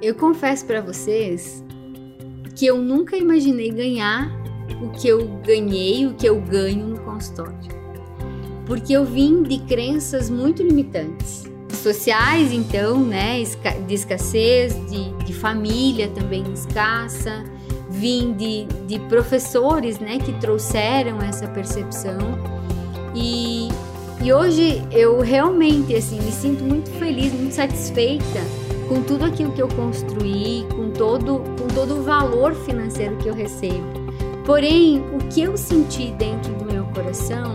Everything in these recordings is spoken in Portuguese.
Eu confesso para vocês que eu nunca imaginei ganhar o que eu ganhei, o que eu ganho no consultório. Porque eu vim de crenças muito limitantes. Sociais, então, né, de escassez, de, de família também escassa, vim de, de professores, né, que trouxeram essa percepção. E, e hoje eu realmente, assim, me sinto muito feliz, muito satisfeita com tudo aquilo que eu construí, com todo, com todo o valor financeiro que eu recebo. Porém, o que eu senti dentro do meu coração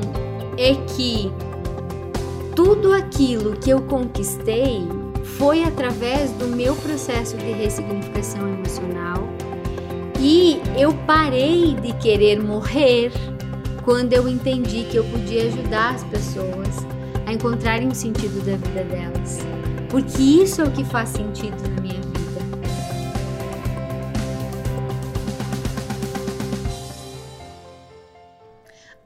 é que tudo aquilo que eu conquistei foi através do meu processo de ressignificação emocional e eu parei de querer morrer quando eu entendi que eu podia ajudar as pessoas a encontrarem o sentido da vida delas porque isso é o que faz sentido na minha vida.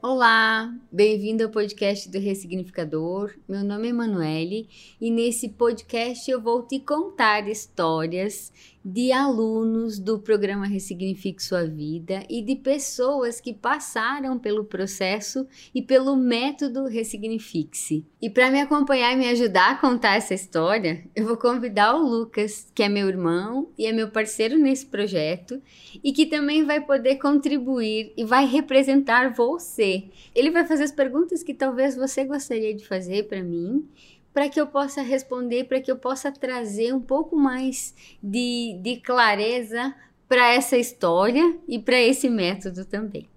Olá, bem-vindo ao podcast do Ressignificador. Meu nome é Emanuele e nesse podcast eu vou te contar histórias de alunos do programa Ressignifique Sua Vida e de pessoas que passaram pelo processo e pelo método Ressignifique-se. E para me acompanhar e me ajudar a contar essa história, eu vou convidar o Lucas, que é meu irmão e é meu parceiro nesse projeto e que também vai poder contribuir e vai representar você. Ele vai fazer as perguntas que talvez você gostaria de fazer para mim para que eu possa responder, para que eu possa trazer um pouco mais de, de clareza para essa história e para esse método também.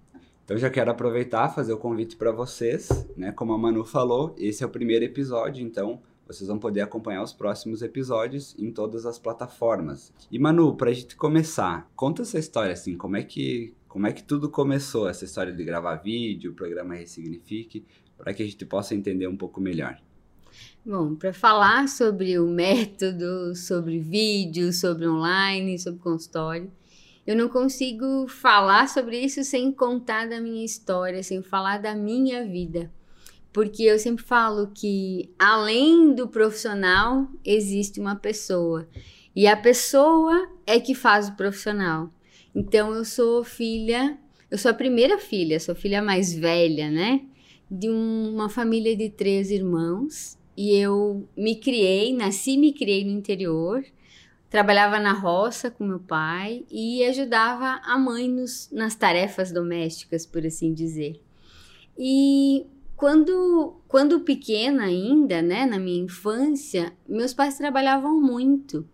Então já quero aproveitar fazer o convite para vocês, né? Como a Manu falou, esse é o primeiro episódio, então vocês vão poder acompanhar os próximos episódios em todas as plataformas. E Manu, para a gente começar, conta essa história assim, como é que como é que tudo começou essa história de gravar vídeo, o programa Ressignifique, para que a gente possa entender um pouco melhor. Bom, para falar sobre o método, sobre vídeo, sobre online, sobre consultório, eu não consigo falar sobre isso sem contar da minha história, sem falar da minha vida. Porque eu sempre falo que além do profissional existe uma pessoa. E a pessoa é que faz o profissional. Então eu sou filha, eu sou a primeira filha, sou filha mais velha, né? De uma família de três irmãos e eu me criei, nasci e me criei no interior. Trabalhava na roça com meu pai e ajudava a mãe nos, nas tarefas domésticas, por assim dizer. E quando, quando pequena ainda, né, na minha infância, meus pais trabalhavam muito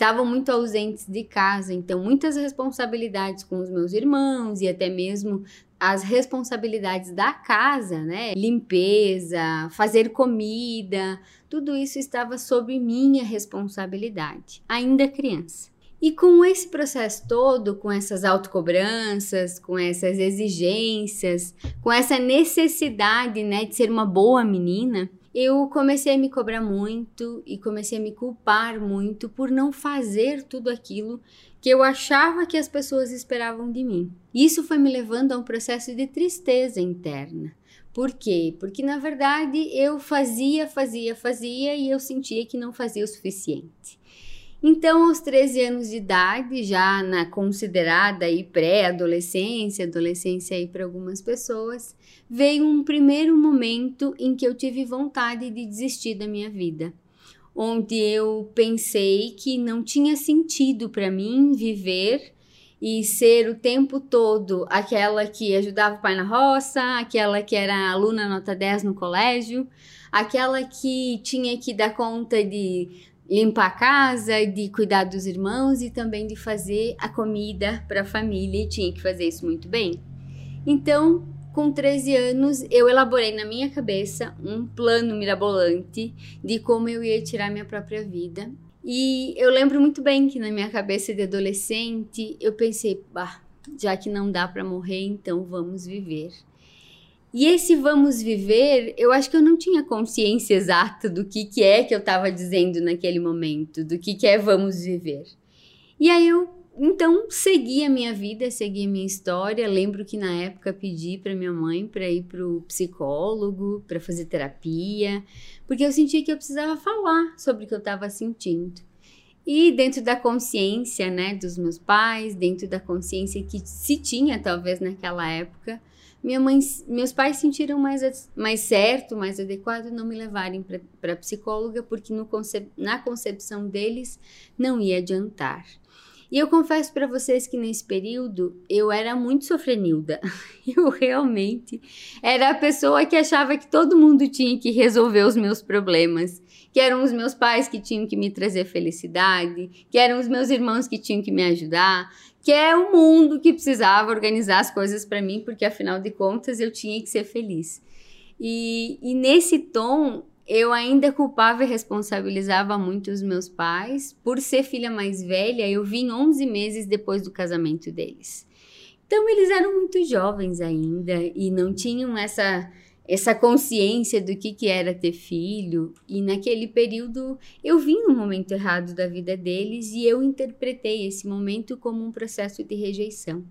estavam muito ausentes de casa, então muitas responsabilidades com os meus irmãos e até mesmo as responsabilidades da casa, né? Limpeza, fazer comida, tudo isso estava sob minha responsabilidade, ainda criança. E com esse processo todo, com essas autocobranças, com essas exigências, com essa necessidade, né, de ser uma boa menina, eu comecei a me cobrar muito e comecei a me culpar muito por não fazer tudo aquilo que eu achava que as pessoas esperavam de mim. Isso foi me levando a um processo de tristeza interna. Por quê? Porque na verdade eu fazia, fazia, fazia e eu sentia que não fazia o suficiente. Então, aos 13 anos de idade, já na considerada pré-adolescência, adolescência aí para algumas pessoas, veio um primeiro momento em que eu tive vontade de desistir da minha vida, onde eu pensei que não tinha sentido para mim viver e ser o tempo todo aquela que ajudava o pai na roça, aquela que era aluna nota 10 no colégio, aquela que tinha que dar conta de limpar a casa, de cuidar dos irmãos e também de fazer a comida para a família e tinha que fazer isso muito bem. Então, com 13 anos, eu elaborei na minha cabeça um plano mirabolante de como eu ia tirar minha própria vida. E eu lembro muito bem que na minha cabeça de adolescente, eu pensei, bah, já que não dá para morrer, então vamos viver. E esse vamos viver, eu acho que eu não tinha consciência exata do que, que é que eu estava dizendo naquele momento, do que, que é vamos viver. E aí eu então segui a minha vida, segui a minha história. Lembro que na época pedi para minha mãe para ir para o psicólogo, para fazer terapia, porque eu sentia que eu precisava falar sobre o que eu estava sentindo. E dentro da consciência, né, dos meus pais, dentro da consciência que se tinha talvez naquela época, minha mãe, meus pais sentiram mais, mais certo, mais adequado não me levarem para psicóloga, porque concep, na concepção deles não ia adiantar. E eu confesso para vocês que nesse período eu era muito sofrenilda. Eu realmente era a pessoa que achava que todo mundo tinha que resolver os meus problemas, que eram os meus pais que tinham que me trazer felicidade, que eram os meus irmãos que tinham que me ajudar, que é o mundo que precisava organizar as coisas para mim, porque afinal de contas eu tinha que ser feliz. E, e nesse tom eu ainda culpava e responsabilizava muito os meus pais. Por ser filha mais velha, eu vim 11 meses depois do casamento deles. Então, eles eram muito jovens ainda e não tinham essa, essa consciência do que, que era ter filho. E naquele período, eu vim no momento errado da vida deles e eu interpretei esse momento como um processo de rejeição.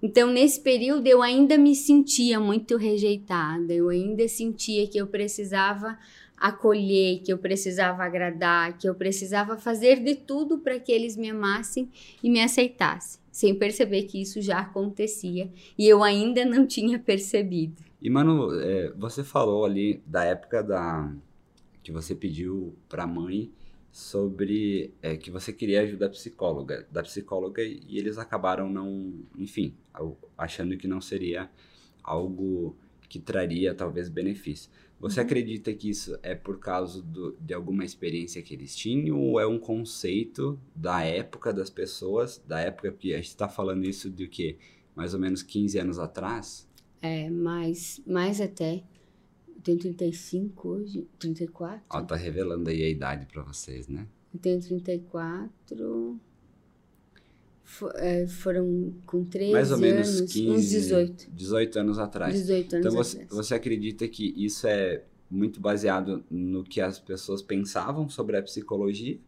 Então, nesse período, eu ainda me sentia muito rejeitada, eu ainda sentia que eu precisava acolher, que eu precisava agradar, que eu precisava fazer de tudo para que eles me amassem e me aceitassem, sem perceber que isso já acontecia e eu ainda não tinha percebido. E mano, é, você falou ali da época da que você pediu para a mãe sobre é, que você queria ajuda psicóloga, da psicóloga e eles acabaram não, enfim, achando que não seria algo que traria talvez benefício. Você uhum. acredita que isso é por causa do, de alguma experiência que eles tinham ou é um conceito da época das pessoas, da época que a gente está falando isso de que mais ou menos 15 anos atrás? É, mais, mais até. Eu tenho 35 hoje, 34. Ó, tá revelando aí a idade para vocês, né? Eu tenho 34. For, é, foram com 13 Mais ou menos anos, 15, uns 18. 18 anos atrás. 18 anos então você, atrás. você acredita que isso é muito baseado no que as pessoas pensavam sobre a psicologia?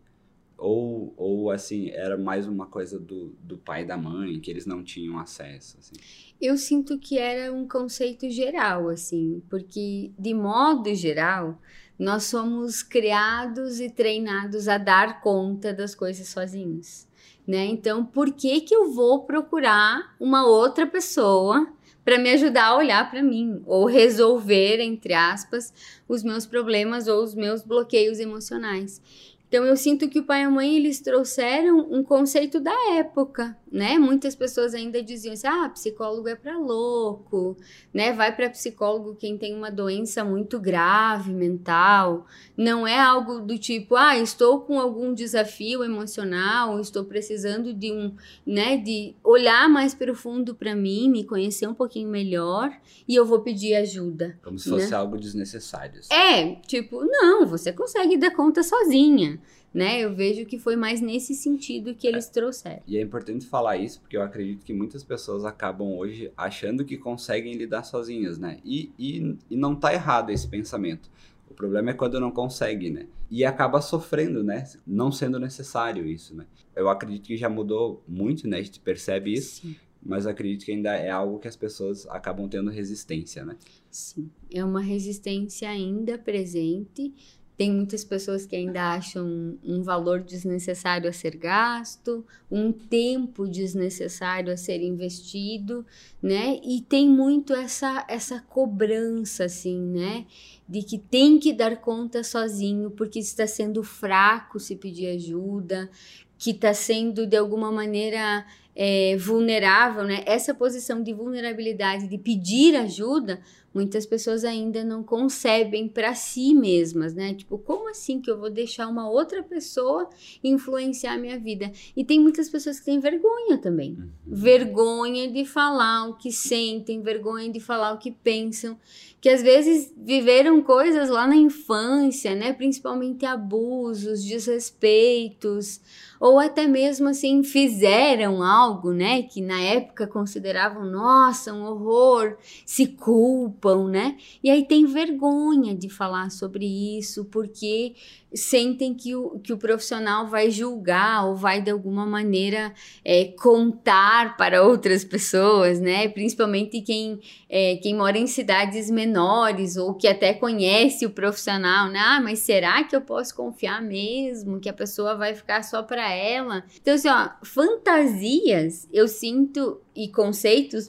Ou, ou assim, era mais uma coisa do, do pai e da mãe, que eles não tinham acesso? Assim? Eu sinto que era um conceito geral, assim, porque de modo geral, nós somos criados e treinados a dar conta das coisas sozinhos né? Então, por que que eu vou procurar uma outra pessoa para me ajudar a olhar para mim ou resolver, entre aspas, os meus problemas ou os meus bloqueios emocionais? Então eu sinto que o pai e a mãe eles trouxeram um conceito da época, né? Muitas pessoas ainda diziam assim: "Ah, psicólogo é para louco", né? Vai para psicólogo quem tem uma doença muito grave mental. Não é algo do tipo: "Ah, estou com algum desafio emocional, estou precisando de um, né, de olhar mais profundo para mim, me conhecer um pouquinho melhor e eu vou pedir ajuda". Como se fosse né? algo desnecessário. Assim. É, tipo, não, você consegue dar conta sozinha né? Eu vejo que foi mais nesse sentido que eles é, trouxeram. E é importante falar isso porque eu acredito que muitas pessoas acabam hoje achando que conseguem lidar sozinhas, né? E, e, e não tá errado esse pensamento. O problema é quando não consegue, né? E acaba sofrendo, né? Não sendo necessário isso, né? Eu acredito que já mudou muito, né? A gente percebe isso. Sim. Mas acredito que ainda é algo que as pessoas acabam tendo resistência, né? Sim, é uma resistência ainda presente, tem muitas pessoas que ainda acham um valor desnecessário a ser gasto, um tempo desnecessário a ser investido, né? E tem muito essa essa cobrança assim, né? De que tem que dar conta sozinho porque está sendo fraco se pedir ajuda, que está sendo de alguma maneira é, vulnerável, né? Essa posição de vulnerabilidade, de pedir ajuda, muitas pessoas ainda não concebem para si mesmas, né? Tipo, como assim que eu vou deixar uma outra pessoa influenciar a minha vida? E tem muitas pessoas que têm vergonha também. Uhum. Vergonha de falar o que sentem, vergonha de falar o que pensam, que às vezes viveram coisas lá na infância, né? Principalmente abusos, desrespeitos, ou até mesmo assim fizeram algo, né, que na época consideravam, nossa, um horror, se culpam, né? E aí tem vergonha de falar sobre isso, porque sentem que o, que o profissional vai julgar ou vai de alguma maneira é, contar para outras pessoas, né? Principalmente quem, é, quem mora em cidades menores ou que até conhece o profissional, né? Ah, mas será que eu posso confiar mesmo que a pessoa vai ficar só para ela? Então, assim, ó, fantasias eu sinto e conceitos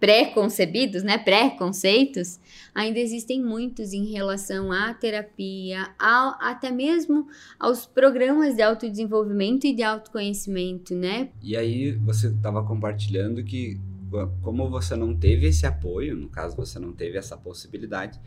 pré-concebidos, né, pré-conceitos, ainda existem muitos em relação à terapia, ao, até mesmo aos programas de autodesenvolvimento e de autoconhecimento, né? E aí você estava compartilhando que como você não teve esse apoio, no caso você não teve essa possibilidade,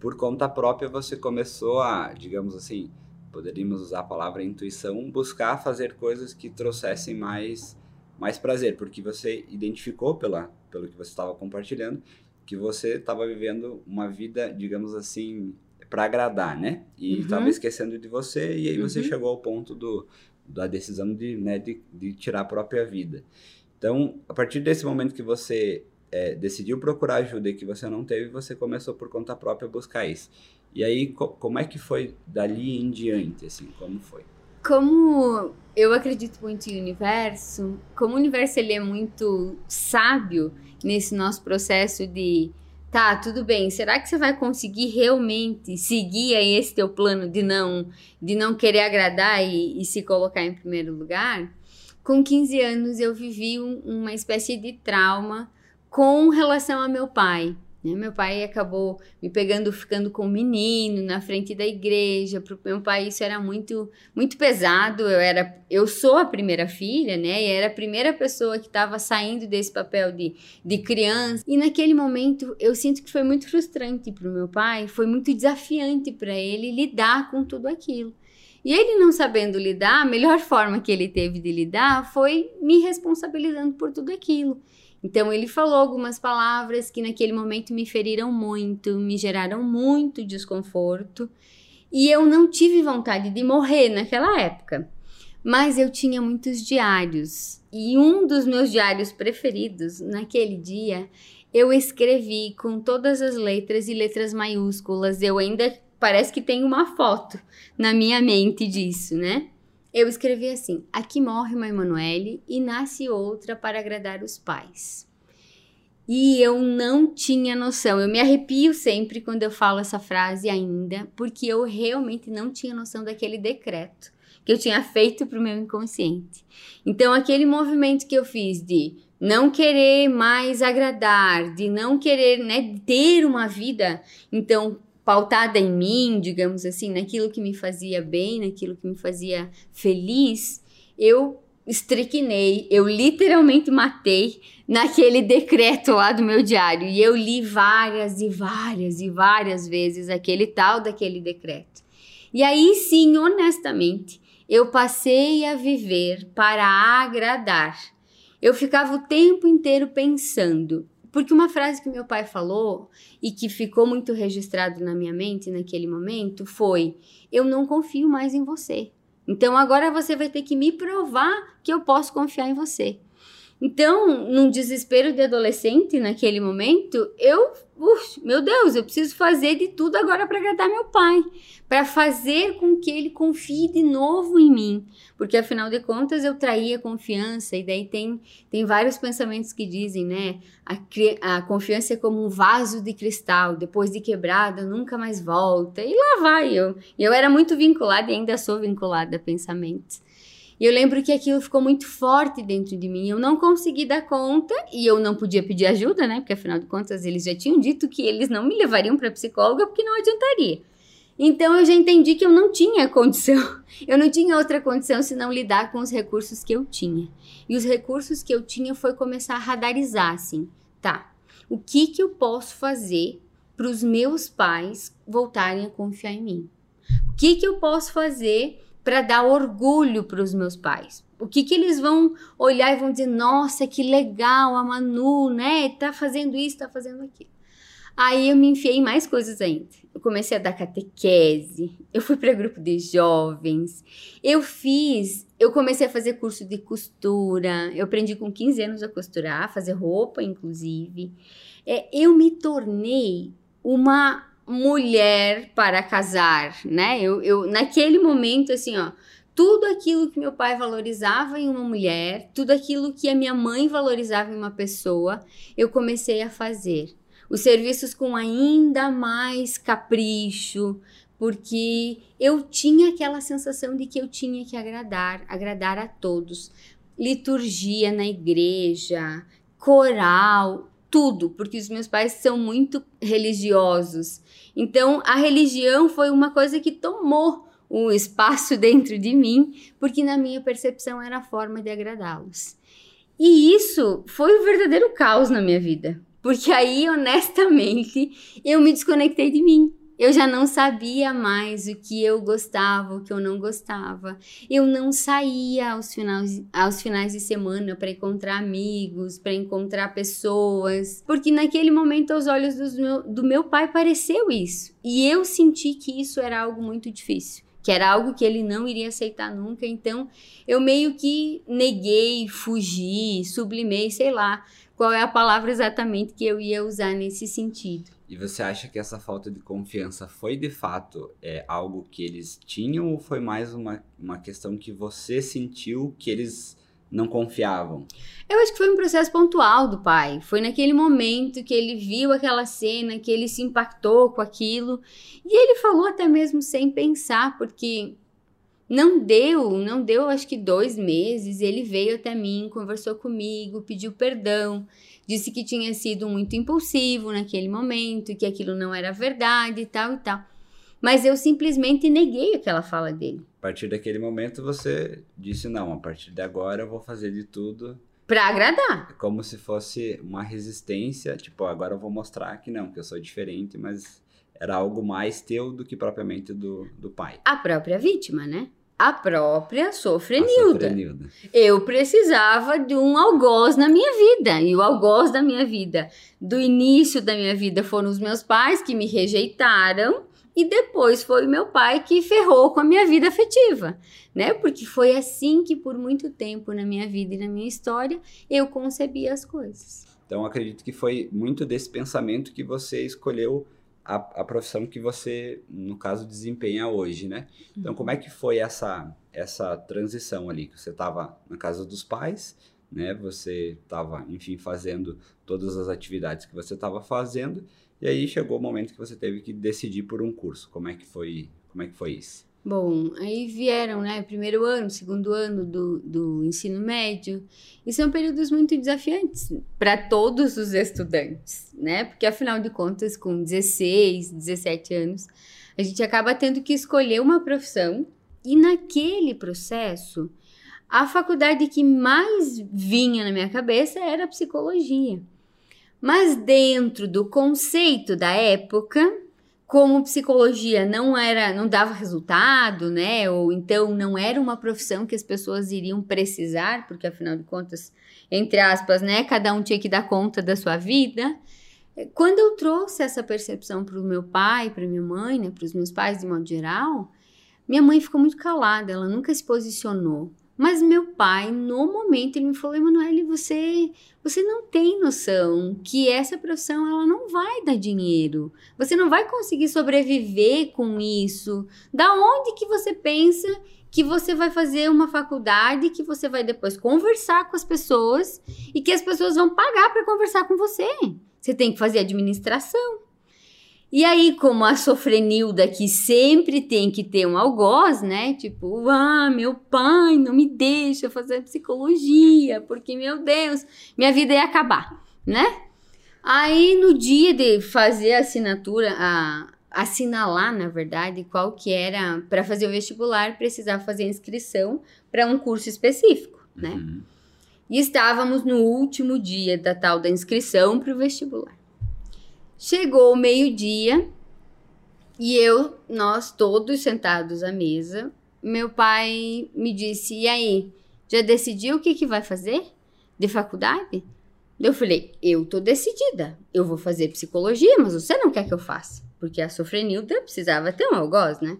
por conta própria você começou a, digamos assim, poderíamos usar a palavra intuição, buscar fazer coisas que trouxessem mais mais prazer, porque você identificou pela pelo que você estava compartilhando, que você estava vivendo uma vida, digamos assim, para agradar, né? E estava uhum. esquecendo de você, e aí você uhum. chegou ao ponto do, da decisão de, né, de, de tirar a própria vida. Então, a partir desse momento que você é, decidiu procurar ajuda e que você não teve, você começou por conta própria a buscar isso. E aí, co como é que foi dali em diante, assim, como foi? Como eu acredito muito em universo, como o universo ele é muito sábio nesse nosso processo de tá, tudo bem, será que você vai conseguir realmente seguir aí esse teu plano de não de não querer agradar e, e se colocar em primeiro lugar? Com 15 anos eu vivi um, uma espécie de trauma com relação a meu pai. Né? Meu pai acabou me pegando, ficando com um menino na frente da igreja. Para o meu pai isso era muito, muito pesado. Eu era, eu sou a primeira filha, né? E era a primeira pessoa que estava saindo desse papel de, de criança. E naquele momento eu sinto que foi muito frustrante para o meu pai. Foi muito desafiante para ele lidar com tudo aquilo. E ele não sabendo lidar, a melhor forma que ele teve de lidar foi me responsabilizando por tudo aquilo. Então ele falou algumas palavras que naquele momento me feriram muito, me geraram muito desconforto, e eu não tive vontade de morrer naquela época. Mas eu tinha muitos diários, e um dos meus diários preferidos naquele dia, eu escrevi com todas as letras e letras maiúsculas. Eu ainda parece que tenho uma foto na minha mente disso, né? Eu escrevi assim: Aqui morre uma Emanuele e nasce outra para agradar os pais. E eu não tinha noção. Eu me arrepio sempre quando eu falo essa frase ainda, porque eu realmente não tinha noção daquele decreto que eu tinha feito para o meu inconsciente. Então, aquele movimento que eu fiz de não querer mais agradar, de não querer né, ter uma vida, então pautada em mim, digamos assim, naquilo que me fazia bem, naquilo que me fazia feliz, eu estriquinei, eu literalmente matei naquele decreto lá do meu diário. E eu li várias e várias e várias vezes aquele tal daquele decreto. E aí sim, honestamente, eu passei a viver para agradar. Eu ficava o tempo inteiro pensando, porque uma frase que meu pai falou e que ficou muito registrado na minha mente naquele momento foi: Eu não confio mais em você. Então agora você vai ter que me provar que eu posso confiar em você. Então, num desespero de adolescente naquele momento, eu, uf, meu Deus, eu preciso fazer de tudo agora para agradar meu pai, para fazer com que ele confie de novo em mim, porque afinal de contas eu traía confiança e daí tem tem vários pensamentos que dizem, né, a, a confiança é como um vaso de cristal, depois de quebrada nunca mais volta. E lá vai eu. Eu era muito vinculada e ainda sou vinculada a pensamentos. E eu lembro que aquilo ficou muito forte dentro de mim. Eu não consegui dar conta e eu não podia pedir ajuda, né? Porque afinal de contas eles já tinham dito que eles não me levariam para psicóloga porque não adiantaria. Então eu já entendi que eu não tinha condição. Eu não tinha outra condição senão lidar com os recursos que eu tinha. E os recursos que eu tinha foi começar a radarizar assim, tá? O que que eu posso fazer para os meus pais voltarem a confiar em mim? O que que eu posso fazer para dar orgulho para os meus pais. O que, que eles vão olhar e vão dizer: nossa, que legal, a Manu, né? Tá fazendo isso, tá fazendo aquilo. Aí eu me enfiei em mais coisas ainda. Eu comecei a dar catequese, eu fui para grupo de jovens, eu fiz, eu comecei a fazer curso de costura, eu aprendi com 15 anos a costurar, fazer roupa, inclusive. É, eu me tornei uma mulher para casar, né? Eu, eu naquele momento assim, ó, tudo aquilo que meu pai valorizava em uma mulher, tudo aquilo que a minha mãe valorizava em uma pessoa, eu comecei a fazer. Os serviços com ainda mais capricho, porque eu tinha aquela sensação de que eu tinha que agradar, agradar a todos. Liturgia na igreja, coral, tudo, porque os meus pais são muito religiosos. Então, a religião foi uma coisa que tomou um espaço dentro de mim, porque na minha percepção era a forma de agradá-los. E isso foi o um verdadeiro caos na minha vida, porque aí, honestamente, eu me desconectei de mim eu já não sabia mais o que eu gostava, o que eu não gostava. Eu não saía aos finais, aos finais de semana para encontrar amigos, para encontrar pessoas, porque naquele momento, aos olhos meu, do meu pai, pareceu isso. E eu senti que isso era algo muito difícil, que era algo que ele não iria aceitar nunca. Então, eu meio que neguei, fugi, sublimei, sei lá qual é a palavra exatamente que eu ia usar nesse sentido. E você acha que essa falta de confiança foi de fato é, algo que eles tinham ou foi mais uma, uma questão que você sentiu que eles não confiavam? Eu acho que foi um processo pontual do pai. Foi naquele momento que ele viu aquela cena, que ele se impactou com aquilo. E ele falou até mesmo sem pensar, porque não deu, não deu acho que dois meses. Ele veio até mim, conversou comigo, pediu perdão. Disse que tinha sido muito impulsivo naquele momento, que aquilo não era verdade e tal e tal. Mas eu simplesmente neguei aquela fala dele. A partir daquele momento você disse: não, a partir de agora eu vou fazer de tudo. Pra agradar. É como se fosse uma resistência, tipo, agora eu vou mostrar que não, que eu sou diferente, mas era algo mais teu do que propriamente do, do pai. A própria vítima, né? A própria sofrenilda. sofrenilda. Eu precisava de um algoz na minha vida. E o algoz da minha vida, do início da minha vida, foram os meus pais que me rejeitaram. E depois foi o meu pai que ferrou com a minha vida afetiva, né? Porque foi assim que por muito tempo na minha vida e na minha história eu concebi as coisas. Então acredito que foi muito desse pensamento que você escolheu a, a profissão que você, no caso, desempenha hoje, né? Então, como é que foi essa, essa transição ali? Que você estava na casa dos pais, né? Você estava, enfim, fazendo todas as atividades que você estava fazendo, e aí chegou o momento que você teve que decidir por um curso. Como é que foi, como é que foi isso? Bom, aí vieram, né, primeiro ano, segundo ano do, do ensino médio, e são períodos muito desafiantes para todos os estudantes, né, porque afinal de contas, com 16, 17 anos, a gente acaba tendo que escolher uma profissão, e naquele processo, a faculdade que mais vinha na minha cabeça era a psicologia. Mas dentro do conceito da época, como psicologia não era, não dava resultado, né? Ou então não era uma profissão que as pessoas iriam precisar, porque afinal de contas, entre aspas, né, cada um tinha que dar conta da sua vida. Quando eu trouxe essa percepção para o meu pai, para minha mãe, né, para os meus pais de modo geral, minha mãe ficou muito calada, ela nunca se posicionou. Mas meu pai, no momento, ele me falou: Emanuele, você, você não tem noção que essa profissão ela não vai dar dinheiro. Você não vai conseguir sobreviver com isso. Da onde que você pensa que você vai fazer uma faculdade que você vai depois conversar com as pessoas e que as pessoas vão pagar para conversar com você? Você tem que fazer administração. E aí, como a sofrenilda que sempre tem que ter um algoz, né? Tipo, ah, meu pai não me deixa fazer psicologia, porque, meu Deus, minha vida ia acabar, né? Aí, no dia de fazer a assinatura, a, assinalar, na verdade, qual que era para fazer o vestibular, precisava fazer a inscrição para um curso específico, né? Uhum. E estávamos no último dia da tal da inscrição para o vestibular. Chegou o meio-dia e eu, nós todos sentados à mesa, meu pai me disse: E aí, já decidiu o que, que vai fazer de faculdade? Eu falei: Eu tô decidida, eu vou fazer psicologia, mas você não quer que eu faça, porque a sofrenilda precisava ter um algoz, né?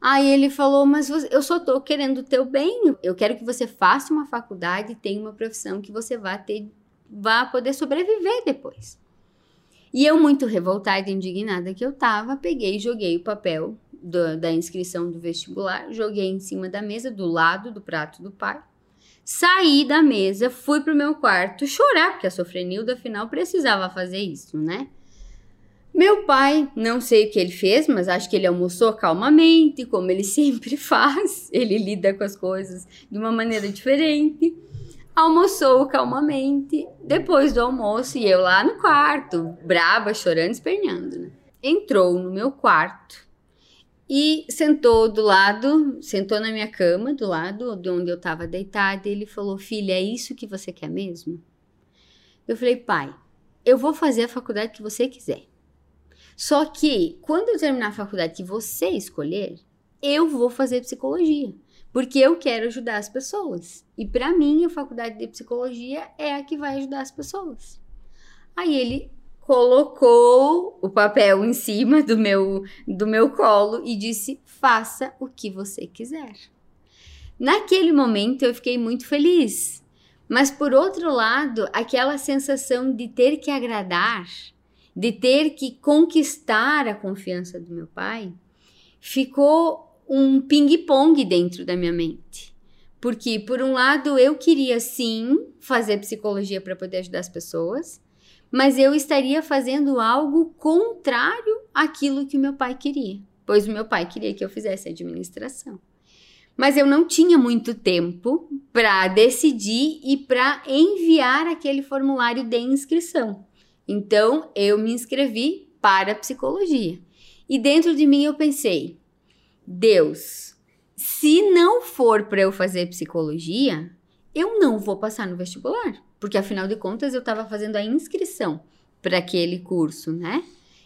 Aí ele falou: Mas eu só tô querendo o teu bem, eu quero que você faça uma faculdade e tenha uma profissão que você vá ter, vá poder sobreviver depois. E eu, muito revoltada e indignada que eu tava, peguei e joguei o papel do, da inscrição do vestibular, joguei em cima da mesa, do lado do prato do pai. Saí da mesa, fui pro meu quarto chorar, porque a sofrenilda, afinal, precisava fazer isso, né? Meu pai, não sei o que ele fez, mas acho que ele almoçou calmamente, como ele sempre faz. Ele lida com as coisas de uma maneira diferente. Almoçou calmamente. Depois do almoço, e eu lá no quarto, brava, chorando, esperneando. Né? Entrou no meu quarto e sentou do lado, sentou na minha cama, do lado de onde eu estava deitada, e ele falou: Filha, é isso que você quer mesmo? Eu falei: Pai, eu vou fazer a faculdade que você quiser. Só que quando eu terminar a faculdade que você escolher, eu vou fazer psicologia, porque eu quero ajudar as pessoas. E para mim, a faculdade de psicologia é a que vai ajudar as pessoas. Aí ele colocou o papel em cima do meu do meu colo e disse: "Faça o que você quiser". Naquele momento eu fiquei muito feliz. Mas por outro lado, aquela sensação de ter que agradar, de ter que conquistar a confiança do meu pai, ficou um ping-pong dentro da minha mente. Porque, por um lado, eu queria sim fazer psicologia para poder ajudar as pessoas, mas eu estaria fazendo algo contrário àquilo que o meu pai queria, pois o meu pai queria que eu fizesse administração. Mas eu não tinha muito tempo para decidir e para enviar aquele formulário de inscrição. Então, eu me inscrevi para psicologia. E dentro de mim eu pensei: Deus, se não for para eu fazer psicologia, eu não vou passar no vestibular, porque afinal de contas eu estava fazendo a inscrição para aquele curso, né?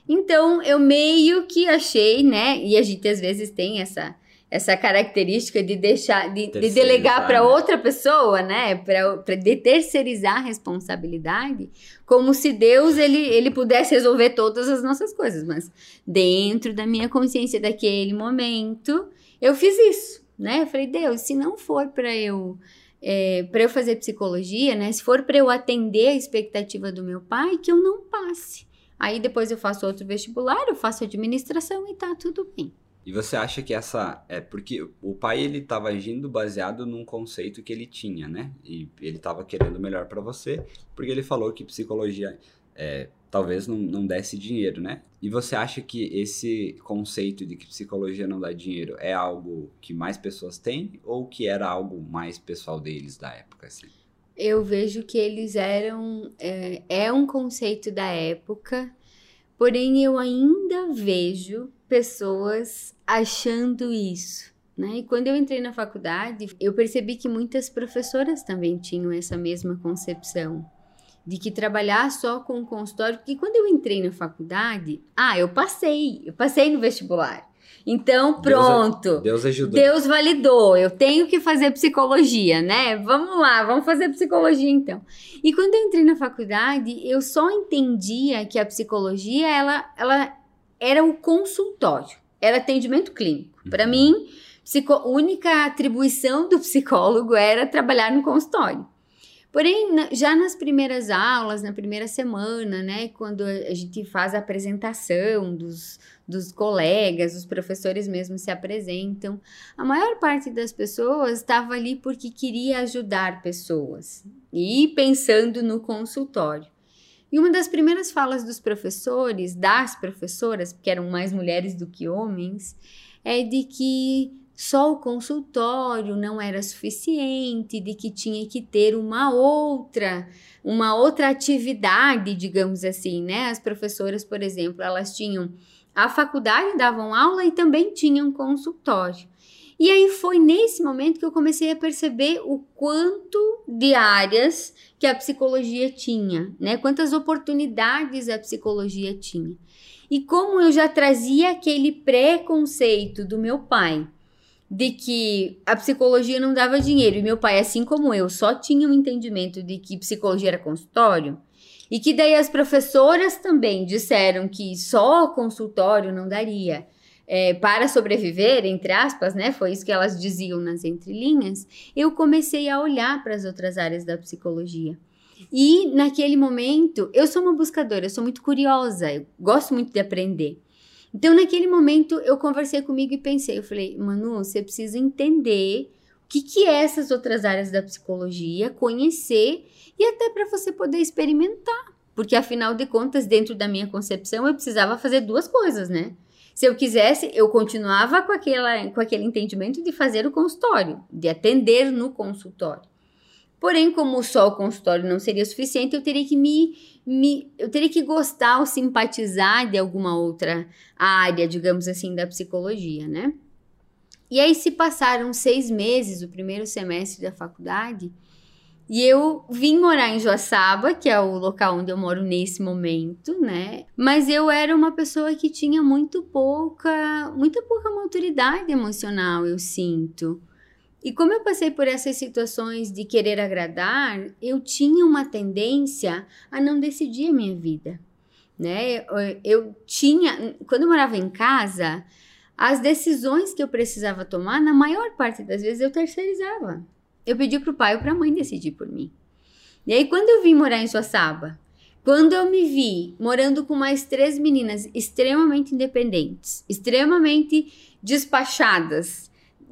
Então eu meio que achei, né? E a gente às vezes tem essa essa característica de deixar de, de delegar para né? outra pessoa, né, para de terceirizar a responsabilidade, como se Deus ele, ele pudesse resolver todas as nossas coisas, mas dentro da minha consciência daquele momento, eu fiz isso, né? Eu falei, Deus, se não for para eu é, para eu fazer psicologia, né, se for para eu atender a expectativa do meu pai, que eu não passe. Aí depois eu faço outro vestibular, eu faço administração e tá tudo bem. E você acha que essa é porque o pai ele estava agindo baseado num conceito que ele tinha, né? E ele estava querendo melhor para você, porque ele falou que psicologia é, talvez não, não desse dinheiro, né? E você acha que esse conceito de que psicologia não dá dinheiro é algo que mais pessoas têm ou que era algo mais pessoal deles da época, assim? Eu vejo que eles eram é, é um conceito da época, porém eu ainda vejo pessoas achando isso. Né? E quando eu entrei na faculdade, eu percebi que muitas professoras também tinham essa mesma concepção de que trabalhar só com consultório, porque quando eu entrei na faculdade, ah, eu passei, eu passei no vestibular. Então, pronto. Deus, Deus ajudou. Deus validou. Eu tenho que fazer psicologia, né? Vamos lá, vamos fazer psicologia então. E quando eu entrei na faculdade, eu só entendia que a psicologia ela, ela era o consultório, era atendimento clínico. Uhum. Para mim, a única atribuição do psicólogo era trabalhar no consultório. Porém, já nas primeiras aulas, na primeira semana, né, quando a gente faz a apresentação dos, dos colegas, os professores mesmo se apresentam, a maior parte das pessoas estava ali porque queria ajudar pessoas e pensando no consultório. E uma das primeiras falas dos professores, das professoras, porque eram mais mulheres do que homens, é de que só o consultório não era suficiente, de que tinha que ter uma outra, uma outra atividade, digamos assim, né? As professoras, por exemplo, elas tinham a faculdade, davam aula e também tinham consultório. E aí foi nesse momento que eu comecei a perceber o quanto de áreas que a psicologia tinha, né? Quantas oportunidades a psicologia tinha. E como eu já trazia aquele preconceito do meu pai de que a psicologia não dava dinheiro e meu pai, assim como eu, só tinha um entendimento de que psicologia era consultório, e que daí as professoras também disseram que só consultório não daria é, para sobreviver, entre aspas, né? Foi isso que elas diziam nas entrelinhas. Eu comecei a olhar para as outras áreas da psicologia. E naquele momento, eu sou uma buscadora, eu sou muito curiosa, eu gosto muito de aprender. Então, naquele momento, eu conversei comigo e pensei, eu falei, Manu, você precisa entender o que, que é essas outras áreas da psicologia, conhecer e até para você poder experimentar. Porque, afinal de contas, dentro da minha concepção, eu precisava fazer duas coisas, né? Se eu quisesse, eu continuava com, aquela, com aquele entendimento de fazer o consultório, de atender no consultório. Porém, como só o consultório não seria suficiente, eu teria que me, me, eu teria que gostar ou simpatizar de alguma outra área, digamos assim, da psicologia, né? E aí se passaram seis meses, o primeiro semestre da faculdade, e eu vim morar em Joaçaba, que é o local onde eu moro nesse momento, né? Mas eu era uma pessoa que tinha muito pouca, muita pouca maturidade emocional, eu sinto. E como eu passei por essas situações de querer agradar, eu tinha uma tendência a não decidir a minha vida, né? Eu tinha, quando eu morava em casa, as decisões que eu precisava tomar, na maior parte das vezes eu terceirizava. Eu pedi para o pai ou para a mãe decidir por mim. E aí quando eu vim morar em Suaçaba, quando eu me vi morando com mais três meninas extremamente independentes, extremamente despachadas,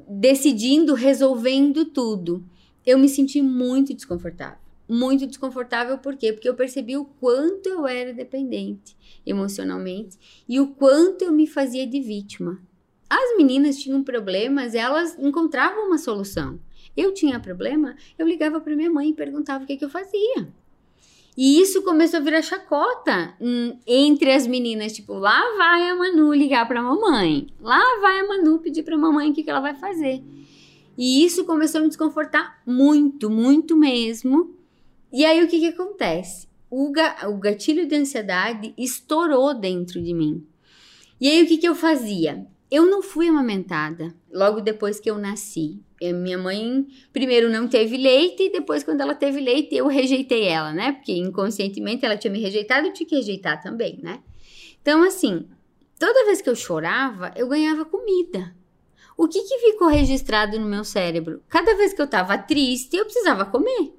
decidindo, resolvendo tudo, eu me senti muito desconfortável. Muito desconfortável por quê? Porque eu percebi o quanto eu era dependente emocionalmente e o quanto eu me fazia de vítima. As meninas tinham problemas, elas encontravam uma solução. Eu tinha problema, eu ligava para minha mãe e perguntava o que, que eu fazia. E isso começou a virar chacota hum, entre as meninas, tipo, lá vai a Manu ligar para a mamãe, lá vai a Manu pedir para a mamãe o que, que ela vai fazer. E isso começou a me desconfortar muito, muito mesmo. E aí o que, que acontece? O, ga o gatilho de ansiedade estourou dentro de mim. E aí o que, que eu fazia? Eu não fui amamentada logo depois que eu nasci. Eu, minha mãe primeiro não teve leite e depois quando ela teve leite eu rejeitei ela, né? Porque inconscientemente ela tinha me rejeitado, eu tinha que rejeitar também, né? Então assim, toda vez que eu chorava, eu ganhava comida. O que que ficou registrado no meu cérebro? Cada vez que eu estava triste, eu precisava comer.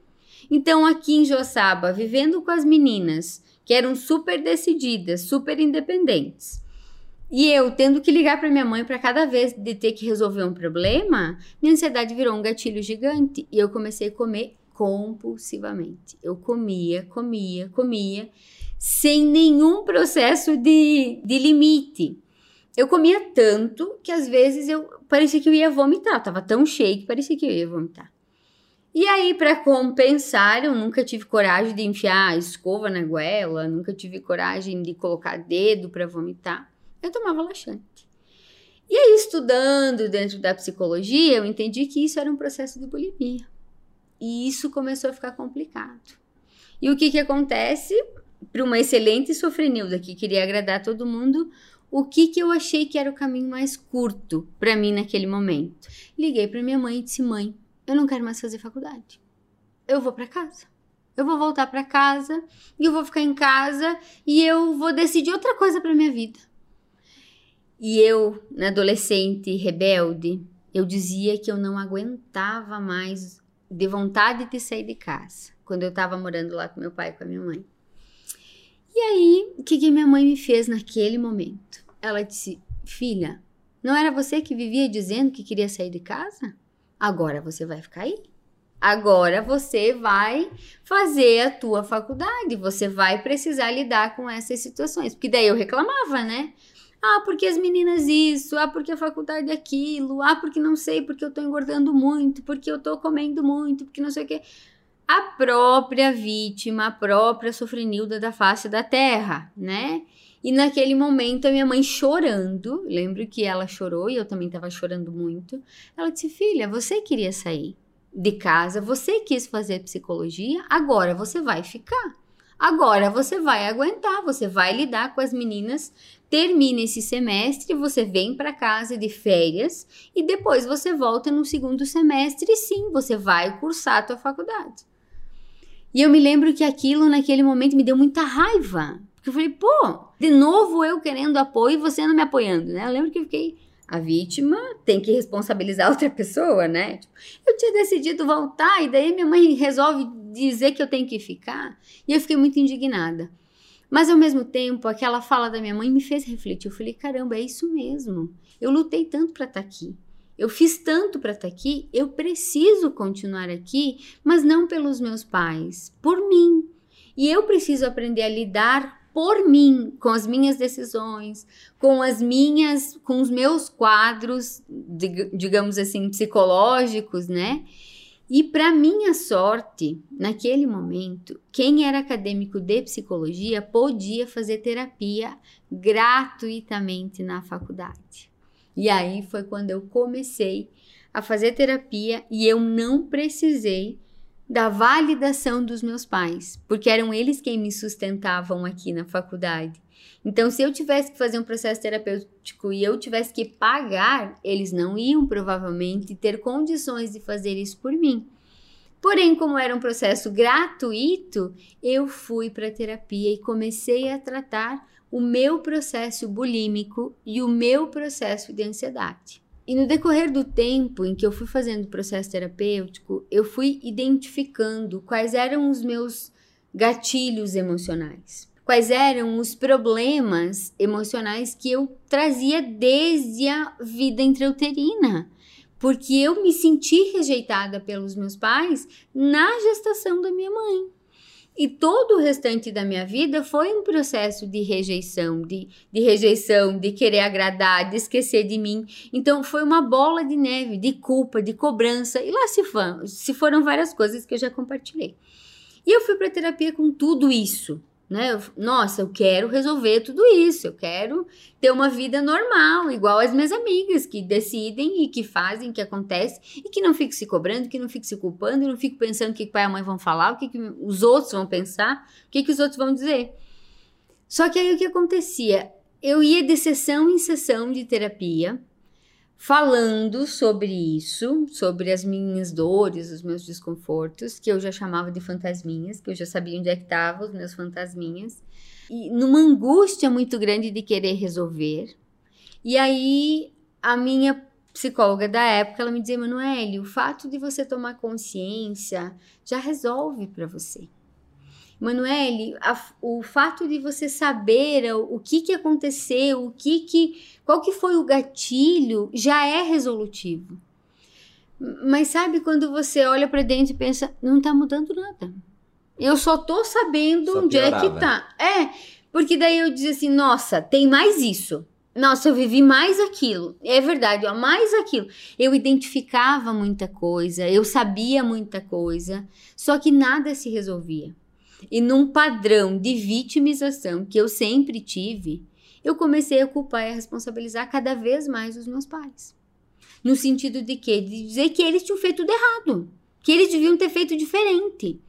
Então aqui em Joaçaba, vivendo com as meninas, que eram super decididas, super independentes, e eu tendo que ligar para minha mãe para cada vez de ter que resolver um problema, minha ansiedade virou um gatilho gigante e eu comecei a comer compulsivamente. Eu comia, comia, comia, sem nenhum processo de, de limite. Eu comia tanto que às vezes eu parecia que eu ia vomitar. Eu tava tão cheio que parecia que eu ia vomitar. E aí, para compensar, eu nunca tive coragem de enfiar escova na goela, nunca tive coragem de colocar dedo para vomitar eu tomava laxante. E aí, estudando dentro da psicologia, eu entendi que isso era um processo de bulimia. E isso começou a ficar complicado. E o que, que acontece? Para uma excelente sofrenilda que queria agradar todo mundo, o que, que eu achei que era o caminho mais curto para mim naquele momento? Liguei para minha mãe e disse: Mãe, eu não quero mais fazer faculdade. Eu vou para casa. Eu vou voltar para casa e eu vou ficar em casa e eu vou decidir outra coisa para minha vida. E eu, na adolescente rebelde, eu dizia que eu não aguentava mais de vontade de sair de casa, quando eu estava morando lá com meu pai e com a minha mãe. E aí, o que, que minha mãe me fez naquele momento? Ela disse: Filha, não era você que vivia dizendo que queria sair de casa? Agora você vai ficar aí. Agora você vai fazer a tua faculdade, você vai precisar lidar com essas situações. Porque daí eu reclamava, né? Ah, porque as meninas isso, ah, porque a faculdade é aquilo, ah, porque não sei, porque eu tô engordando muito, porque eu tô comendo muito, porque não sei o quê. A própria vítima, a própria sofrenilda da face da terra, né? E naquele momento a minha mãe chorando, lembro que ela chorou e eu também estava chorando muito. Ela disse: Filha, você queria sair de casa, você quis fazer psicologia, agora você vai ficar. Agora você vai aguentar, você vai lidar com as meninas termina esse semestre, você vem para casa de férias e depois você volta no segundo semestre e sim, você vai cursar a tua faculdade. E eu me lembro que aquilo naquele momento me deu muita raiva, porque eu falei, pô, de novo eu querendo apoio e você não me apoiando, né? Eu lembro que eu fiquei a vítima tem que responsabilizar outra pessoa, né? Tipo, eu tinha decidido voltar e daí minha mãe resolve dizer que eu tenho que ficar. E eu fiquei muito indignada. Mas ao mesmo tempo, aquela fala da minha mãe me fez refletir. Eu falei: caramba, é isso mesmo. Eu lutei tanto para estar tá aqui. Eu fiz tanto para estar tá aqui, eu preciso continuar aqui, mas não pelos meus pais, por mim. E eu preciso aprender a lidar por mim, com as minhas decisões, com as minhas, com os meus quadros, digamos assim, psicológicos, né? E para minha sorte, naquele momento, quem era acadêmico de psicologia podia fazer terapia gratuitamente na faculdade. E aí foi quando eu comecei a fazer terapia e eu não precisei da validação dos meus pais, porque eram eles quem me sustentavam aqui na faculdade. Então, se eu tivesse que fazer um processo terapêutico e eu tivesse que pagar, eles não iam provavelmente ter condições de fazer isso por mim. Porém, como era um processo gratuito, eu fui para terapia e comecei a tratar o meu processo bulímico e o meu processo de ansiedade. E no decorrer do tempo em que eu fui fazendo o processo terapêutico, eu fui identificando quais eram os meus gatilhos emocionais, quais eram os problemas emocionais que eu trazia desde a vida intrauterina. Porque eu me senti rejeitada pelos meus pais na gestação da minha mãe. E todo o restante da minha vida foi um processo de rejeição, de, de rejeição, de querer agradar, de esquecer de mim. Então foi uma bola de neve, de culpa, de cobrança. E lá se, foram, se foram várias coisas que eu já compartilhei. E eu fui para terapia com tudo isso né? Nossa, eu quero resolver tudo isso, eu quero ter uma vida normal, igual as minhas amigas que decidem e que fazem, que acontece e que não fico se cobrando, que não fico se culpando, não fico pensando o que, que pai e mãe vão falar, o que, que os outros vão pensar, o que, que os outros vão dizer. Só que aí o que acontecia? Eu ia de sessão em sessão de terapia, falando sobre isso, sobre as minhas dores, os meus desconfortos, que eu já chamava de fantasminhas, que eu já sabia onde é que estavam os meus fantasminhas, e numa angústia muito grande de querer resolver. E aí a minha psicóloga da época, ela me dizia, Manoel, o fato de você tomar consciência já resolve para você. Manuele, a, o fato de você saber o, o que, que aconteceu, o que que, qual que foi o gatilho, já é resolutivo. Mas sabe quando você olha para dentro e pensa, não tá mudando nada. Eu só tô sabendo só onde piorava. é que tá. É, porque daí eu dizia assim, nossa, tem mais isso. Nossa, eu vivi mais aquilo. É verdade, ó, mais aquilo. Eu identificava muita coisa, eu sabia muita coisa, só que nada se resolvia e num padrão de vitimização que eu sempre tive, eu comecei a culpar e a responsabilizar cada vez mais os meus pais. No sentido de quê? De dizer que eles tinham feito tudo errado, que eles deviam ter feito diferente.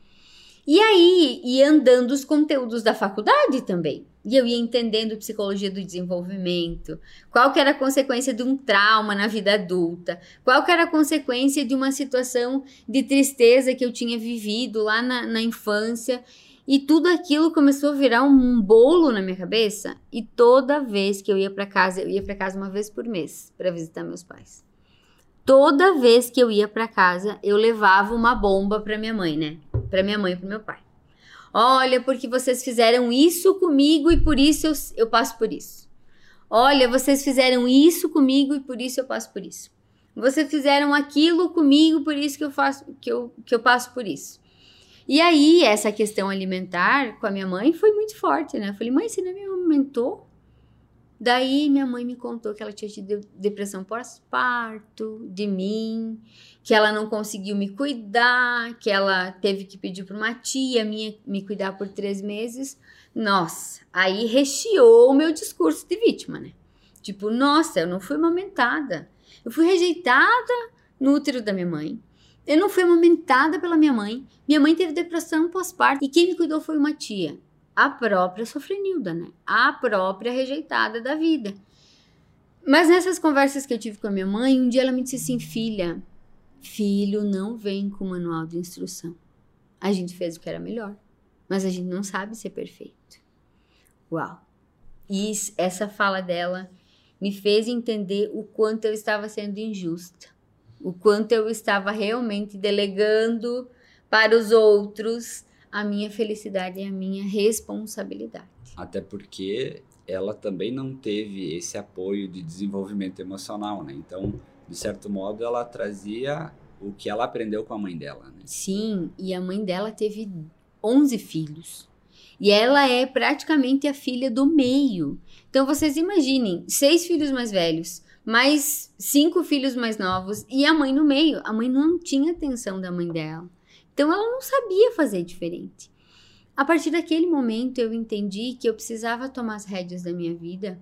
E aí ia andando os conteúdos da faculdade também. E eu ia entendendo psicologia do desenvolvimento, qual que era a consequência de um trauma na vida adulta, qual que era a consequência de uma situação de tristeza que eu tinha vivido lá na, na infância. E tudo aquilo começou a virar um bolo na minha cabeça. E toda vez que eu ia para casa, eu ia para casa uma vez por mês para visitar meus pais. Toda vez que eu ia para casa, eu levava uma bomba para minha mãe, né? Para minha mãe e para meu pai. Olha, porque vocês fizeram isso comigo e por isso eu, eu passo por isso. Olha, vocês fizeram isso comigo e por isso eu passo por isso. Vocês fizeram aquilo comigo, por isso que eu faço que eu, que eu passo por isso. E aí, essa questão alimentar com a minha mãe foi muito forte, né? Eu falei, mãe, você não me aumentou? Daí minha mãe me contou que ela tinha tido depressão pós-parto de mim, que ela não conseguiu me cuidar, que ela teve que pedir para uma tia minha me cuidar por três meses. Nossa, aí recheou o meu discurso de vítima, né? Tipo, nossa, eu não fui amamentada. Eu fui rejeitada no útero da minha mãe. Eu não fui amamentada pela minha mãe. Minha mãe teve depressão pós-parto e quem me cuidou foi uma tia a própria sofrenilda, né? A própria rejeitada da vida. Mas nessas conversas que eu tive com a minha mãe, um dia ela me disse assim: filha, filho não vem com manual de instrução. A gente fez o que era melhor, mas a gente não sabe ser perfeito. Uau! E essa fala dela me fez entender o quanto eu estava sendo injusta, o quanto eu estava realmente delegando para os outros, a minha felicidade é a minha responsabilidade. Até porque ela também não teve esse apoio de desenvolvimento emocional, né? Então, de certo modo, ela trazia o que ela aprendeu com a mãe dela, né? Sim, e a mãe dela teve 11 filhos. E ela é praticamente a filha do meio. Então vocês imaginem, seis filhos mais velhos, mais cinco filhos mais novos e a mãe no meio. A mãe não tinha atenção da mãe dela. Então ela não sabia fazer diferente. A partir daquele momento eu entendi que eu precisava tomar as rédeas da minha vida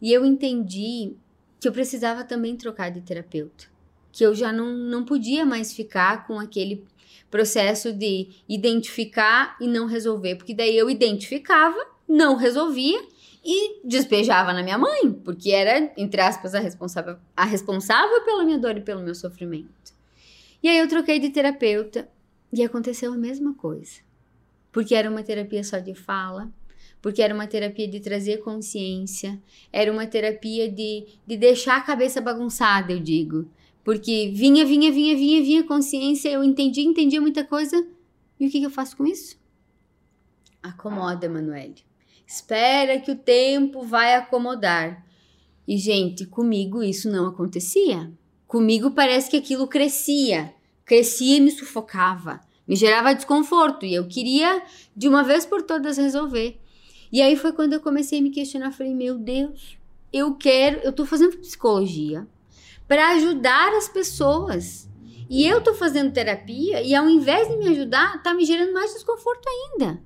e eu entendi que eu precisava também trocar de terapeuta. Que eu já não, não podia mais ficar com aquele processo de identificar e não resolver, porque daí eu identificava, não resolvia e despejava na minha mãe, porque era, entre aspas, a responsável, a responsável pela minha dor e pelo meu sofrimento. E aí eu troquei de terapeuta e aconteceu a mesma coisa. Porque era uma terapia só de fala, porque era uma terapia de trazer consciência, era uma terapia de, de deixar a cabeça bagunçada, eu digo. Porque vinha, vinha, vinha, vinha, vinha consciência, eu entendi, entendia muita coisa. E o que, que eu faço com isso? Acomoda, Emanuele. Espera que o tempo vai acomodar. E, gente, comigo isso não acontecia. Comigo parece que aquilo crescia. Crescia e me sufocava. Me gerava desconforto. E eu queria, de uma vez por todas, resolver. E aí foi quando eu comecei a me questionar. Falei, meu Deus, eu quero. Eu tô fazendo psicologia para ajudar as pessoas. E eu tô fazendo terapia e ao invés de me ajudar, tá me gerando mais desconforto ainda.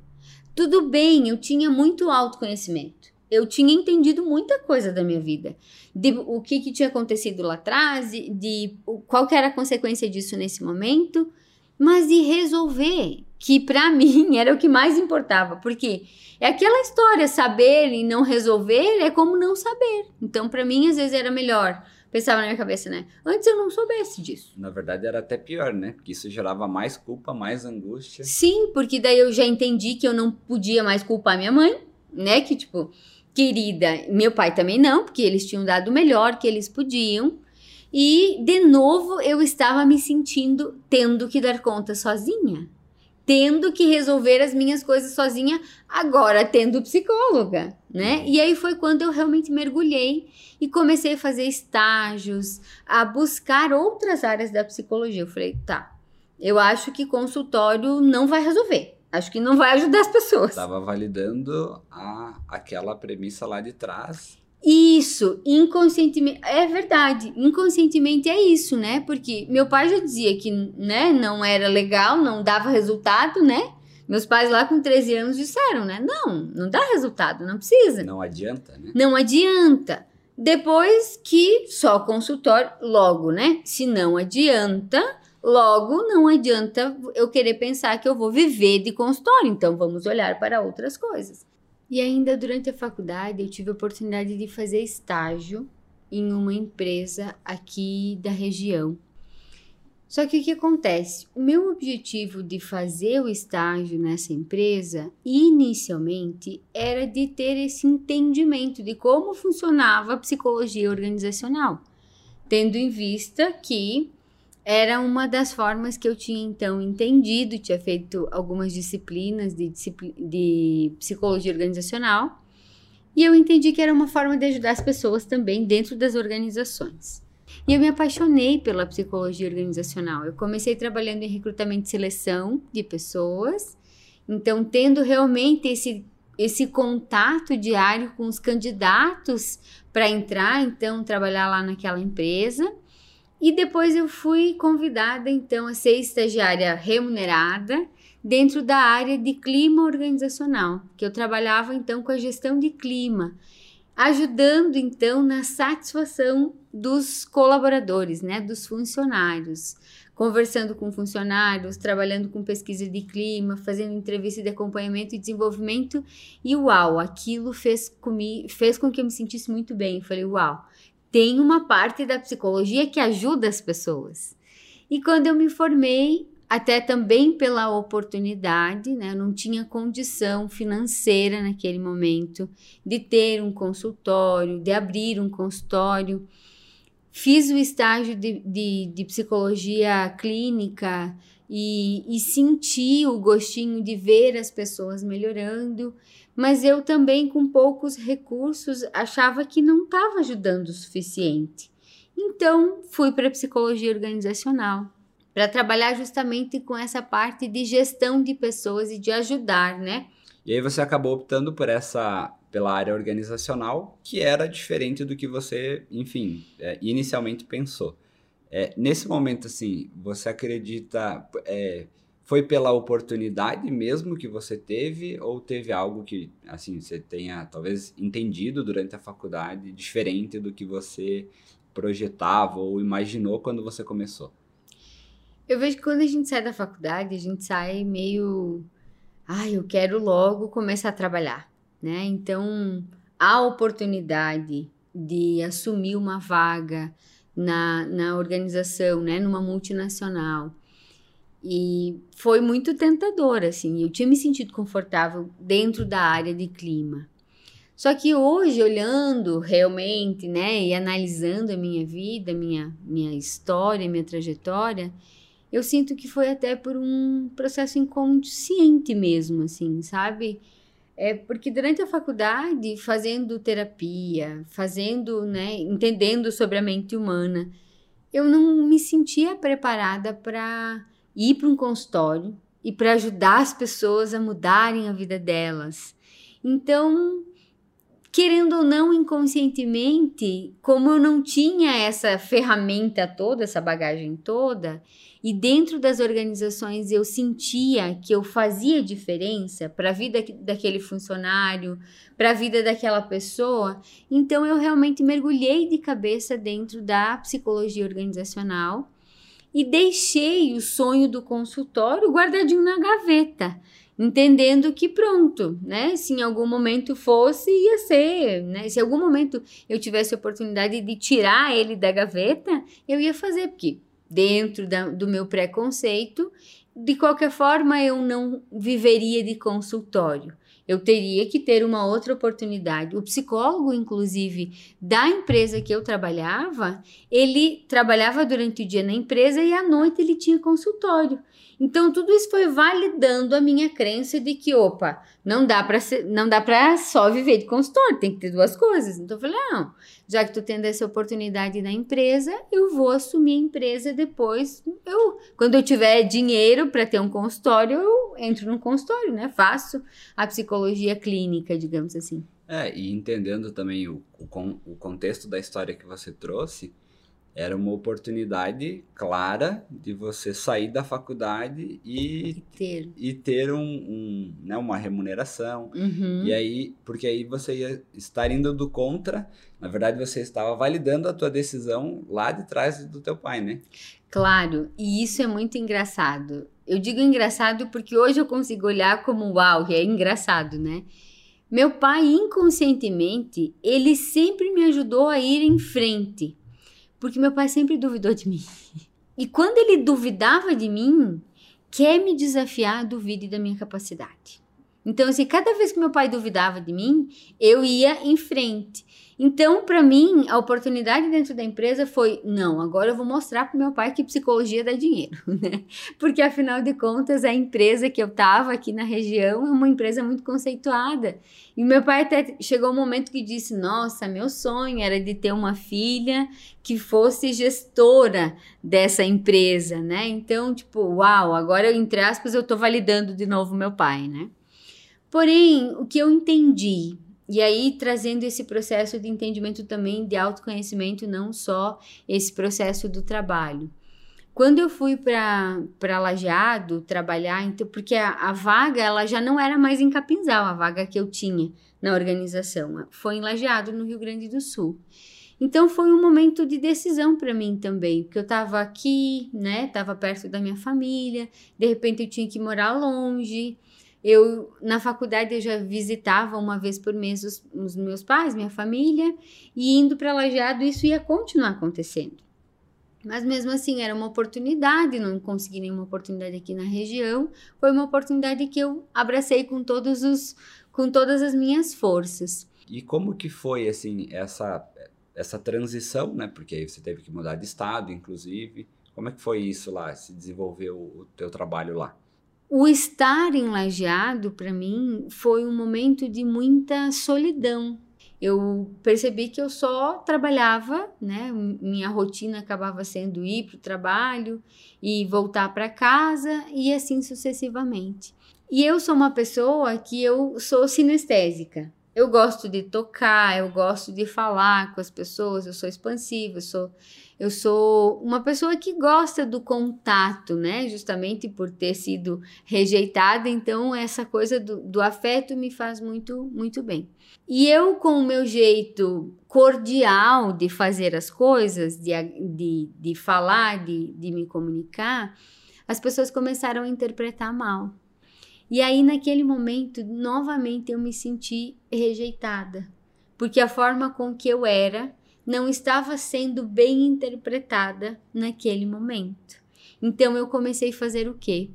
Tudo bem, eu tinha muito autoconhecimento. Eu tinha entendido muita coisa da minha vida. De o que, que tinha acontecido lá atrás, de, de qual que era a consequência disso nesse momento, mas de resolver, que para mim era o que mais importava, porque é aquela história, saber e não resolver é como não saber. Então, para mim, às vezes era melhor pensava na minha cabeça, né? Antes eu não soubesse disso. Na verdade era até pior, né? Porque isso gerava mais culpa, mais angústia. Sim, porque daí eu já entendi que eu não podia mais culpar minha mãe, né? Que tipo, querida, meu pai também não, porque eles tinham dado o melhor que eles podiam. E de novo eu estava me sentindo tendo que dar conta sozinha tendo que resolver as minhas coisas sozinha, agora tendo psicóloga, né? E aí foi quando eu realmente mergulhei e comecei a fazer estágios, a buscar outras áreas da psicologia. Eu falei, tá, eu acho que consultório não vai resolver. Acho que não vai ajudar as pessoas. Estava validando a, aquela premissa lá de trás isso, inconscientemente, é verdade, inconscientemente é isso, né? Porque meu pai já dizia que, né, não era legal, não dava resultado, né? Meus pais lá com 13 anos disseram, né? Não, não dá resultado, não precisa. Não adianta, né? Não adianta. Depois que só consultório, logo, né? Se não adianta, logo não adianta eu querer pensar que eu vou viver de consultório. Então vamos olhar para outras coisas. E ainda durante a faculdade eu tive a oportunidade de fazer estágio em uma empresa aqui da região. Só que o que acontece? O meu objetivo de fazer o estágio nessa empresa, inicialmente, era de ter esse entendimento de como funcionava a psicologia organizacional, tendo em vista que era uma das formas que eu tinha então entendido, tinha feito algumas disciplinas de, de psicologia organizacional, e eu entendi que era uma forma de ajudar as pessoas também dentro das organizações. E eu me apaixonei pela psicologia organizacional. Eu comecei trabalhando em recrutamento e seleção de pessoas, então tendo realmente esse esse contato diário com os candidatos para entrar, então trabalhar lá naquela empresa e depois eu fui convidada então a ser estagiária remunerada dentro da área de clima organizacional, que eu trabalhava então com a gestão de clima, ajudando então na satisfação dos colaboradores, né, dos funcionários, conversando com funcionários, trabalhando com pesquisa de clima, fazendo entrevista de acompanhamento e desenvolvimento. E uau, aquilo fez, comigo, fez com que eu me sentisse muito bem. Eu falei, uau, tem uma parte da psicologia que ajuda as pessoas. E quando eu me formei, até também pela oportunidade, né? Eu não tinha condição financeira naquele momento de ter um consultório, de abrir um consultório. Fiz o estágio de, de, de psicologia clínica e, e senti o gostinho de ver as pessoas melhorando, mas eu também, com poucos recursos, achava que não estava ajudando o suficiente. Então, fui para a psicologia organizacional para trabalhar justamente com essa parte de gestão de pessoas e de ajudar, né? E aí você acabou optando por essa pela área organizacional, que era diferente do que você, enfim, é, inicialmente pensou. É, nesse momento, assim, você acredita é, foi pela oportunidade mesmo que você teve ou teve algo que, assim, você tenha talvez entendido durante a faculdade diferente do que você projetava ou imaginou quando você começou? Eu vejo que quando a gente sai da faculdade, a gente sai meio, ah, eu quero logo começar a trabalhar, né? Então, a oportunidade de assumir uma vaga na, na organização, né, numa multinacional. E foi muito tentador, assim. Eu tinha me sentido confortável dentro da área de clima. Só que hoje, olhando realmente, né, e analisando a minha vida, minha, minha história, minha trajetória, eu sinto que foi até por um processo inconsciente mesmo, assim, sabe? É porque durante a faculdade, fazendo terapia, fazendo, né, entendendo sobre a mente humana, eu não me sentia preparada para ir para um consultório e para ajudar as pessoas a mudarem a vida delas. Então, querendo ou não, inconscientemente, como eu não tinha essa ferramenta toda, essa bagagem toda, e dentro das organizações eu sentia que eu fazia diferença para a vida daquele funcionário, para a vida daquela pessoa, então eu realmente mergulhei de cabeça dentro da psicologia organizacional e deixei o sonho do consultório guardadinho na gaveta entendendo que pronto, né? Se em algum momento fosse, ia ser, né? Se em algum momento eu tivesse a oportunidade de tirar ele da gaveta, eu ia fazer, porque dentro da, do meu preconceito, de qualquer forma eu não viveria de consultório. Eu teria que ter uma outra oportunidade. O psicólogo, inclusive, da empresa que eu trabalhava, ele trabalhava durante o dia na empresa e à noite ele tinha consultório. Então tudo isso foi validando a minha crença de que, opa, não dá para não dá para só viver de consultório, tem que ter duas coisas. Então eu falei, não, já que tu tendo essa oportunidade na empresa, eu vou assumir a empresa depois. Eu, quando eu tiver dinheiro para ter um consultório, eu entro num consultório, né? Faço a psicologia clínica, digamos assim. É, e entendendo também o, o, o contexto da história que você trouxe, era uma oportunidade clara de você sair da faculdade e, e ter, e ter um, um, né, uma remuneração. Uhum. E aí, porque aí você ia estar indo do contra, na verdade você estava validando a tua decisão lá de trás do teu pai, né? Claro, e isso é muito engraçado. Eu digo engraçado porque hoje eu consigo olhar como uau, é engraçado, né? Meu pai inconscientemente, ele sempre me ajudou a ir em frente porque meu pai sempre duvidou de mim. E quando ele duvidava de mim, quer me desafiar, duvide da minha capacidade. Então, assim, cada vez que meu pai duvidava de mim, eu ia em frente. Então, para mim, a oportunidade dentro da empresa foi: não, agora eu vou mostrar para meu pai que psicologia dá dinheiro, né? Porque afinal de contas, a empresa que eu estava aqui na região é uma empresa muito conceituada. E meu pai até chegou um momento que disse: Nossa, meu sonho era de ter uma filha que fosse gestora dessa empresa, né? Então, tipo, uau, agora, entre aspas, eu estou validando de novo meu pai, né? Porém, o que eu entendi e aí, trazendo esse processo de entendimento também de autoconhecimento, não só esse processo do trabalho. Quando eu fui para Lajeado trabalhar, então, porque a, a, vaga ela já não era mais em Capinzal, a vaga que eu tinha na organização, foi em Lajeado, no Rio Grande do Sul. Então foi um momento de decisão para mim também, porque eu estava aqui, né, estava perto da minha família, de repente eu tinha que morar longe, eu, na faculdade, eu já visitava uma vez por mês os, os meus pais, minha família, e indo para Lajeado, isso ia continuar acontecendo. Mas mesmo assim, era uma oportunidade, não consegui nenhuma oportunidade aqui na região, foi uma oportunidade que eu abracei com todos os com todas as minhas forças. E como que foi assim essa essa transição, né? Porque aí você teve que mudar de estado, inclusive. Como é que foi isso lá, se desenvolveu o teu trabalho lá? O estar em Lajeado, para mim, foi um momento de muita solidão. Eu percebi que eu só trabalhava, né? Minha rotina acabava sendo ir para o trabalho e voltar para casa e assim sucessivamente. E eu sou uma pessoa que eu sou sinestésica. Eu gosto de tocar, eu gosto de falar com as pessoas, eu sou expansiva, eu sou, eu sou uma pessoa que gosta do contato, né? Justamente por ter sido rejeitada, então essa coisa do, do afeto me faz muito, muito bem. E eu, com o meu jeito cordial de fazer as coisas, de, de, de falar, de, de me comunicar, as pessoas começaram a interpretar mal. E aí, naquele momento, novamente eu me senti rejeitada, porque a forma com que eu era não estava sendo bem interpretada naquele momento. Então eu comecei a fazer o quê?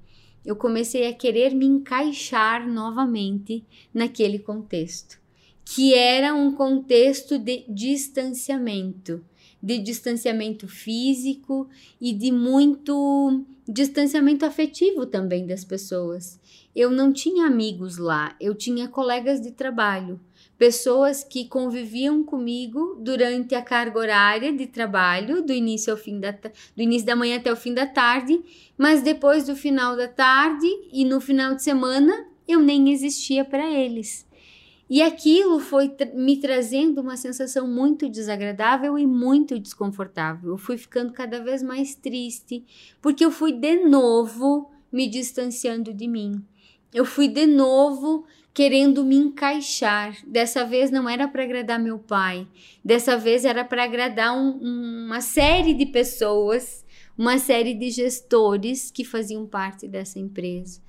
Eu comecei a querer me encaixar novamente naquele contexto, que era um contexto de distanciamento, de distanciamento físico e de muito distanciamento afetivo também das pessoas. Eu não tinha amigos lá, eu tinha colegas de trabalho, pessoas que conviviam comigo durante a carga horária de trabalho, do início ao fim da do início da manhã até o fim da tarde, mas depois do final da tarde e no final de semana eu nem existia para eles. E aquilo foi me trazendo uma sensação muito desagradável e muito desconfortável. Eu fui ficando cada vez mais triste, porque eu fui de novo me distanciando de mim eu fui de novo querendo me encaixar. Dessa vez não era para agradar meu pai, dessa vez era para agradar um, um, uma série de pessoas, uma série de gestores que faziam parte dessa empresa.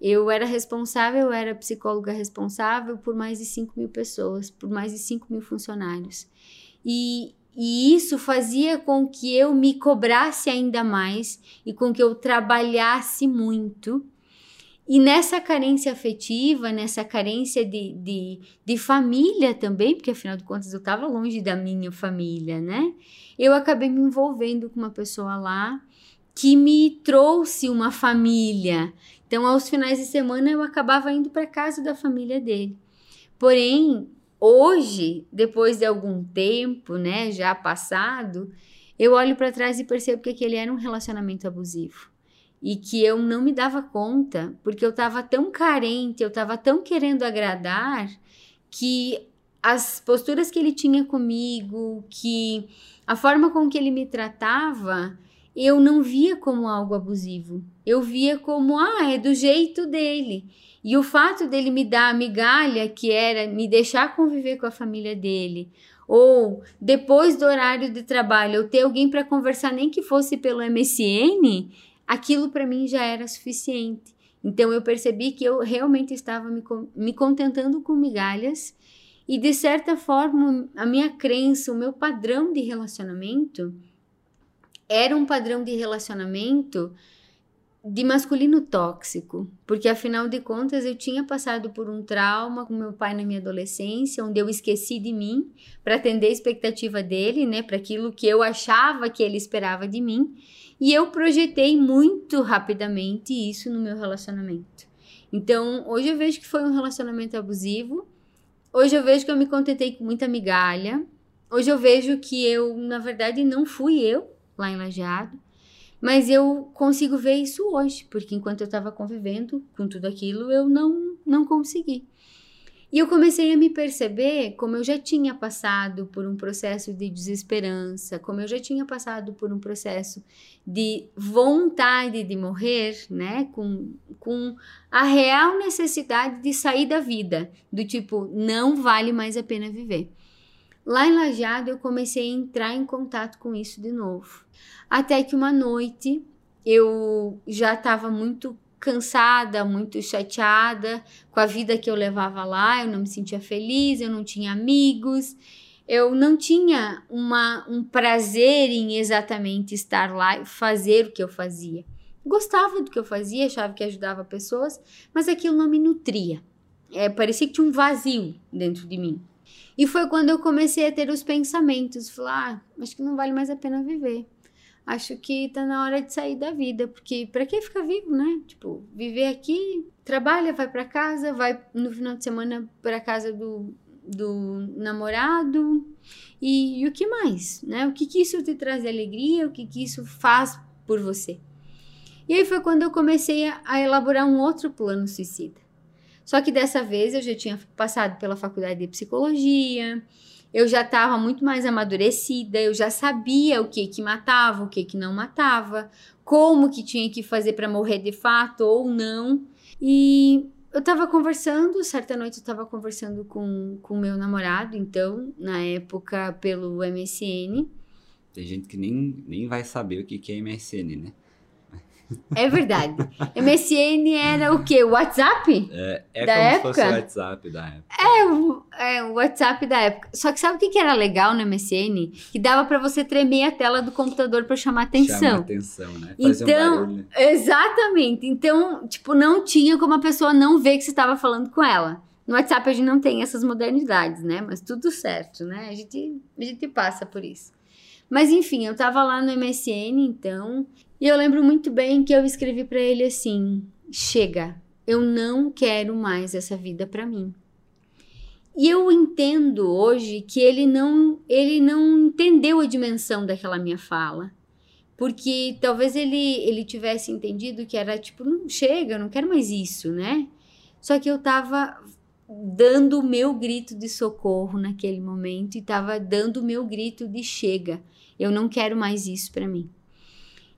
Eu era responsável, eu era psicóloga responsável por mais de 5 mil pessoas, por mais de 5 mil funcionários. E, e isso fazia com que eu me cobrasse ainda mais e com que eu trabalhasse muito e nessa carência afetiva, nessa carência de, de, de família também, porque afinal de contas eu estava longe da minha família, né? Eu acabei me envolvendo com uma pessoa lá que me trouxe uma família. Então, aos finais de semana eu acabava indo para casa da família dele. Porém, hoje, depois de algum tempo, né, já passado, eu olho para trás e percebo que aquele era um relacionamento abusivo e que eu não me dava conta, porque eu estava tão carente, eu estava tão querendo agradar, que as posturas que ele tinha comigo, que a forma com que ele me tratava, eu não via como algo abusivo. Eu via como, ah, é do jeito dele. E o fato dele me dar a migalha, que era me deixar conviver com a família dele, ou depois do horário de trabalho, eu ter alguém para conversar, nem que fosse pelo MSN, aquilo para mim já era suficiente. Então eu percebi que eu realmente estava me, me contentando com migalhas e de certa forma a minha crença, o meu padrão de relacionamento era um padrão de relacionamento de masculino tóxico, porque afinal de contas eu tinha passado por um trauma com meu pai na minha adolescência, onde eu esqueci de mim para atender a expectativa dele, né, para aquilo que eu achava que ele esperava de mim. E eu projetei muito rapidamente isso no meu relacionamento. Então, hoje eu vejo que foi um relacionamento abusivo. Hoje eu vejo que eu me contentei com muita migalha. Hoje eu vejo que eu, na verdade, não fui eu lá em Lajeado. Mas eu consigo ver isso hoje, porque enquanto eu estava convivendo com tudo aquilo, eu não, não consegui. E eu comecei a me perceber como eu já tinha passado por um processo de desesperança, como eu já tinha passado por um processo de vontade de morrer, né? Com, com a real necessidade de sair da vida, do tipo, não vale mais a pena viver. Lá em Lajeado eu comecei a entrar em contato com isso de novo. Até que uma noite eu já estava muito cansada, muito chateada com a vida que eu levava lá, eu não me sentia feliz, eu não tinha amigos, eu não tinha uma, um prazer em exatamente estar lá e fazer o que eu fazia. Gostava do que eu fazia, achava que ajudava pessoas, mas aquilo não me nutria. É, parecia que tinha um vazio dentro de mim. E foi quando eu comecei a ter os pensamentos, falar, ah, acho que não vale mais a pena viver. Acho que tá na hora de sair da vida, porque para que ficar vivo, né? Tipo, viver aqui, trabalha, vai para casa, vai no final de semana para casa do, do namorado e, e, o que mais, né? O que que isso te traz de alegria, o que que isso faz por você? E aí foi quando eu comecei a, a elaborar um outro plano suicida. Só que dessa vez eu já tinha passado pela faculdade de psicologia, eu já estava muito mais amadurecida, eu já sabia o que que matava, o que que não matava, como que tinha que fazer para morrer de fato ou não. E eu estava conversando, certa noite eu estava conversando com o meu namorado, então, na época pelo MSN. Tem gente que nem, nem vai saber o que, que é MSN, né? É verdade. MSN era o quê? O WhatsApp? É, é da como época? se fosse o WhatsApp da época. É o, é, o WhatsApp da época. Só que sabe o que, que era legal no MSN? Que dava para você tremer a tela do computador para chamar atenção. Chamar atenção, né? Fazer então, um exatamente. Então, tipo, não tinha como a pessoa não ver que você estava falando com ela. No WhatsApp a gente não tem essas modernidades, né? Mas tudo certo, né? A gente, a gente passa por isso. Mas enfim, eu tava lá no MSN, então, e eu lembro muito bem que eu escrevi para ele assim: chega, eu não quero mais essa vida para mim. E eu entendo hoje que ele não, ele não entendeu a dimensão daquela minha fala. Porque talvez ele, ele tivesse entendido que era tipo, não chega, eu não quero mais isso, né? Só que eu tava dando o meu grito de socorro naquele momento e tava dando o meu grito de chega. Eu não quero mais isso para mim.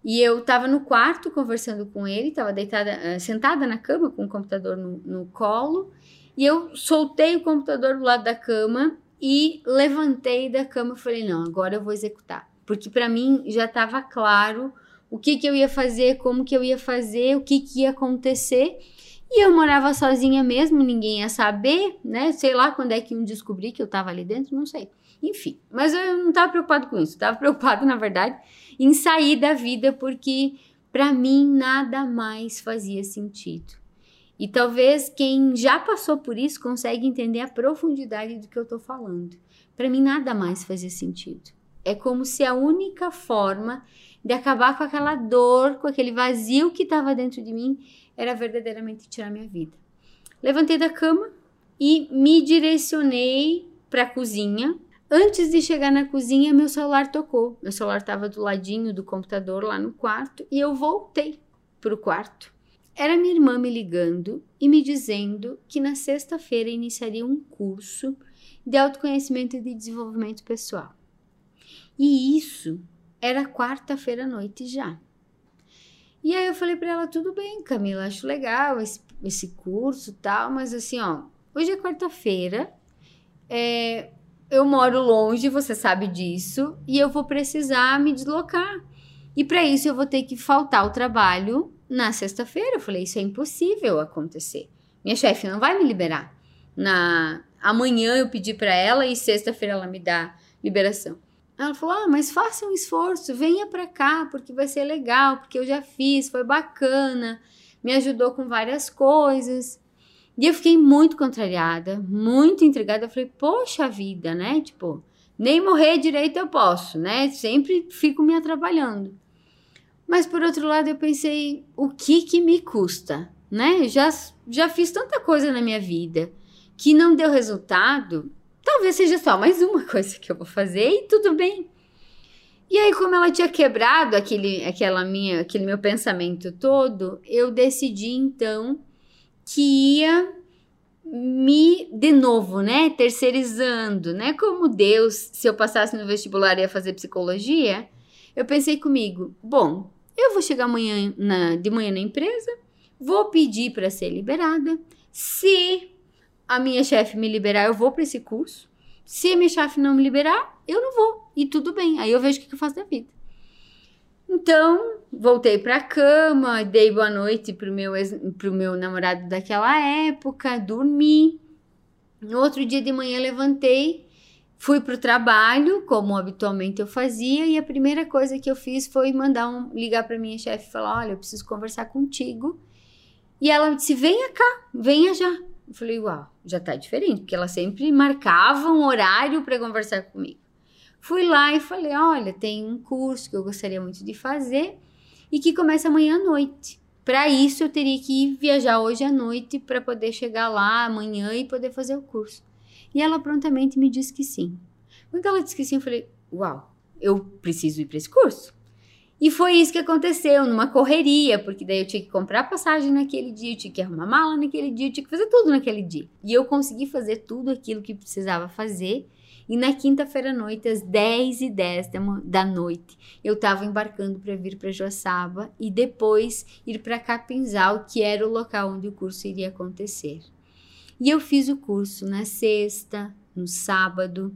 E eu estava no quarto conversando com ele, estava deitada, uh, sentada na cama com o computador no, no colo, e eu soltei o computador do lado da cama e levantei da cama e falei: não, agora eu vou executar. Porque para mim já estava claro o que, que eu ia fazer, como que eu ia fazer, o que, que ia acontecer. E eu morava sozinha mesmo, ninguém ia saber, né? Sei lá quando é que eu descobri que eu estava ali dentro, não sei. Enfim, mas eu não estava preocupado com isso. Estava preocupado, na verdade, em sair da vida porque para mim nada mais fazia sentido. E talvez quem já passou por isso consegue entender a profundidade do que eu estou falando. Para mim nada mais fazia sentido. É como se a única forma de acabar com aquela dor, com aquele vazio que estava dentro de mim, era verdadeiramente tirar minha vida. Levantei da cama e me direcionei para a cozinha, Antes de chegar na cozinha, meu celular tocou. Meu celular estava do ladinho do computador lá no quarto e eu voltei para o quarto. Era minha irmã me ligando e me dizendo que na sexta-feira iniciaria um curso de autoconhecimento e de desenvolvimento pessoal. E isso era quarta-feira à noite já. E aí eu falei para ela: tudo bem, Camila, acho legal esse, esse curso tal, mas assim, ó, hoje é quarta-feira, é, eu moro longe, você sabe disso, e eu vou precisar me deslocar. E para isso eu vou ter que faltar o trabalho na sexta-feira. Eu falei, isso é impossível acontecer. Minha chefe não vai me liberar. Na amanhã eu pedi para ela e sexta-feira ela me dá liberação. Ela falou: "Ah, mas faça um esforço, venha para cá, porque vai ser legal, porque eu já fiz, foi bacana, me ajudou com várias coisas". E eu fiquei muito contrariada, muito intrigada. Eu falei, poxa vida, né? Tipo, nem morrer direito eu posso, né? Sempre fico me atrapalhando. Mas por outro lado, eu pensei, o que que me custa, né? Já, já fiz tanta coisa na minha vida que não deu resultado. Talvez seja só mais uma coisa que eu vou fazer e tudo bem. E aí, como ela tinha quebrado aquele, aquela minha, aquele meu pensamento todo, eu decidi então que ia me, de novo, né, terceirizando, né, como Deus, se eu passasse no vestibular ia fazer psicologia, eu pensei comigo, bom, eu vou chegar amanhã na, de manhã na empresa, vou pedir para ser liberada, se a minha chefe me liberar, eu vou para esse curso, se a minha chefe não me liberar, eu não vou, e tudo bem, aí eu vejo o que eu faço da vida. Então, voltei para a cama, dei boa noite pro meu, pro meu namorado daquela época, dormi. No outro dia de manhã levantei, fui pro trabalho, como habitualmente eu fazia, e a primeira coisa que eu fiz foi mandar um ligar para minha chefe e falar: "Olha, eu preciso conversar contigo". E ela disse: "Venha cá, venha já". Eu falei: "Uau, já tá diferente", porque ela sempre marcava um horário para conversar comigo. Fui lá e falei: olha, tem um curso que eu gostaria muito de fazer e que começa amanhã à noite. Para isso, eu teria que viajar hoje à noite para poder chegar lá amanhã e poder fazer o curso. E ela prontamente me disse que sim. Quando ela disse que sim, eu falei: Uau, eu preciso ir para esse curso. E foi isso que aconteceu, numa correria, porque daí eu tinha que comprar passagem naquele dia, eu tinha que arrumar mala naquele dia, eu tinha que fazer tudo naquele dia. E eu consegui fazer tudo aquilo que precisava fazer. E na quinta-feira à noite, às 10 e 10 da noite, eu estava embarcando para vir para Joaçaba e depois ir para Capinzal, que era o local onde o curso iria acontecer. E eu fiz o curso na sexta, no sábado,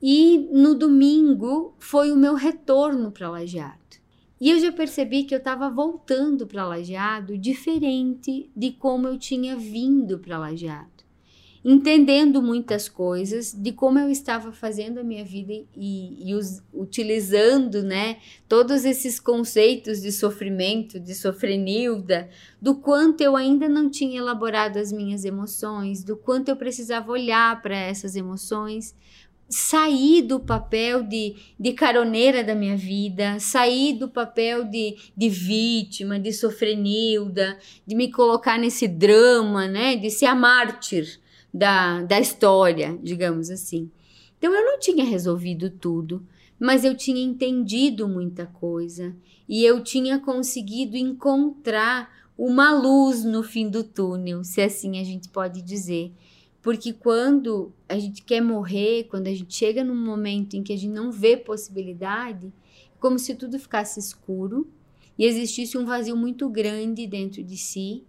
e no domingo foi o meu retorno para Lajeado. E eu já percebi que eu estava voltando para Lajeado diferente de como eu tinha vindo para Lajeado. Entendendo muitas coisas de como eu estava fazendo a minha vida e, e us, utilizando né, todos esses conceitos de sofrimento, de sofrenilda, do quanto eu ainda não tinha elaborado as minhas emoções, do quanto eu precisava olhar para essas emoções sair do papel de, de caroneira da minha vida, sair do papel de, de vítima, de sofrenilda, de me colocar nesse drama, né? De ser a mártir da, da história, digamos assim. Então eu não tinha resolvido tudo, mas eu tinha entendido muita coisa e eu tinha conseguido encontrar uma luz no fim do túnel, se assim a gente pode dizer. Porque quando a gente quer morrer, quando a gente chega num momento em que a gente não vê possibilidade, é como se tudo ficasse escuro e existisse um vazio muito grande dentro de si.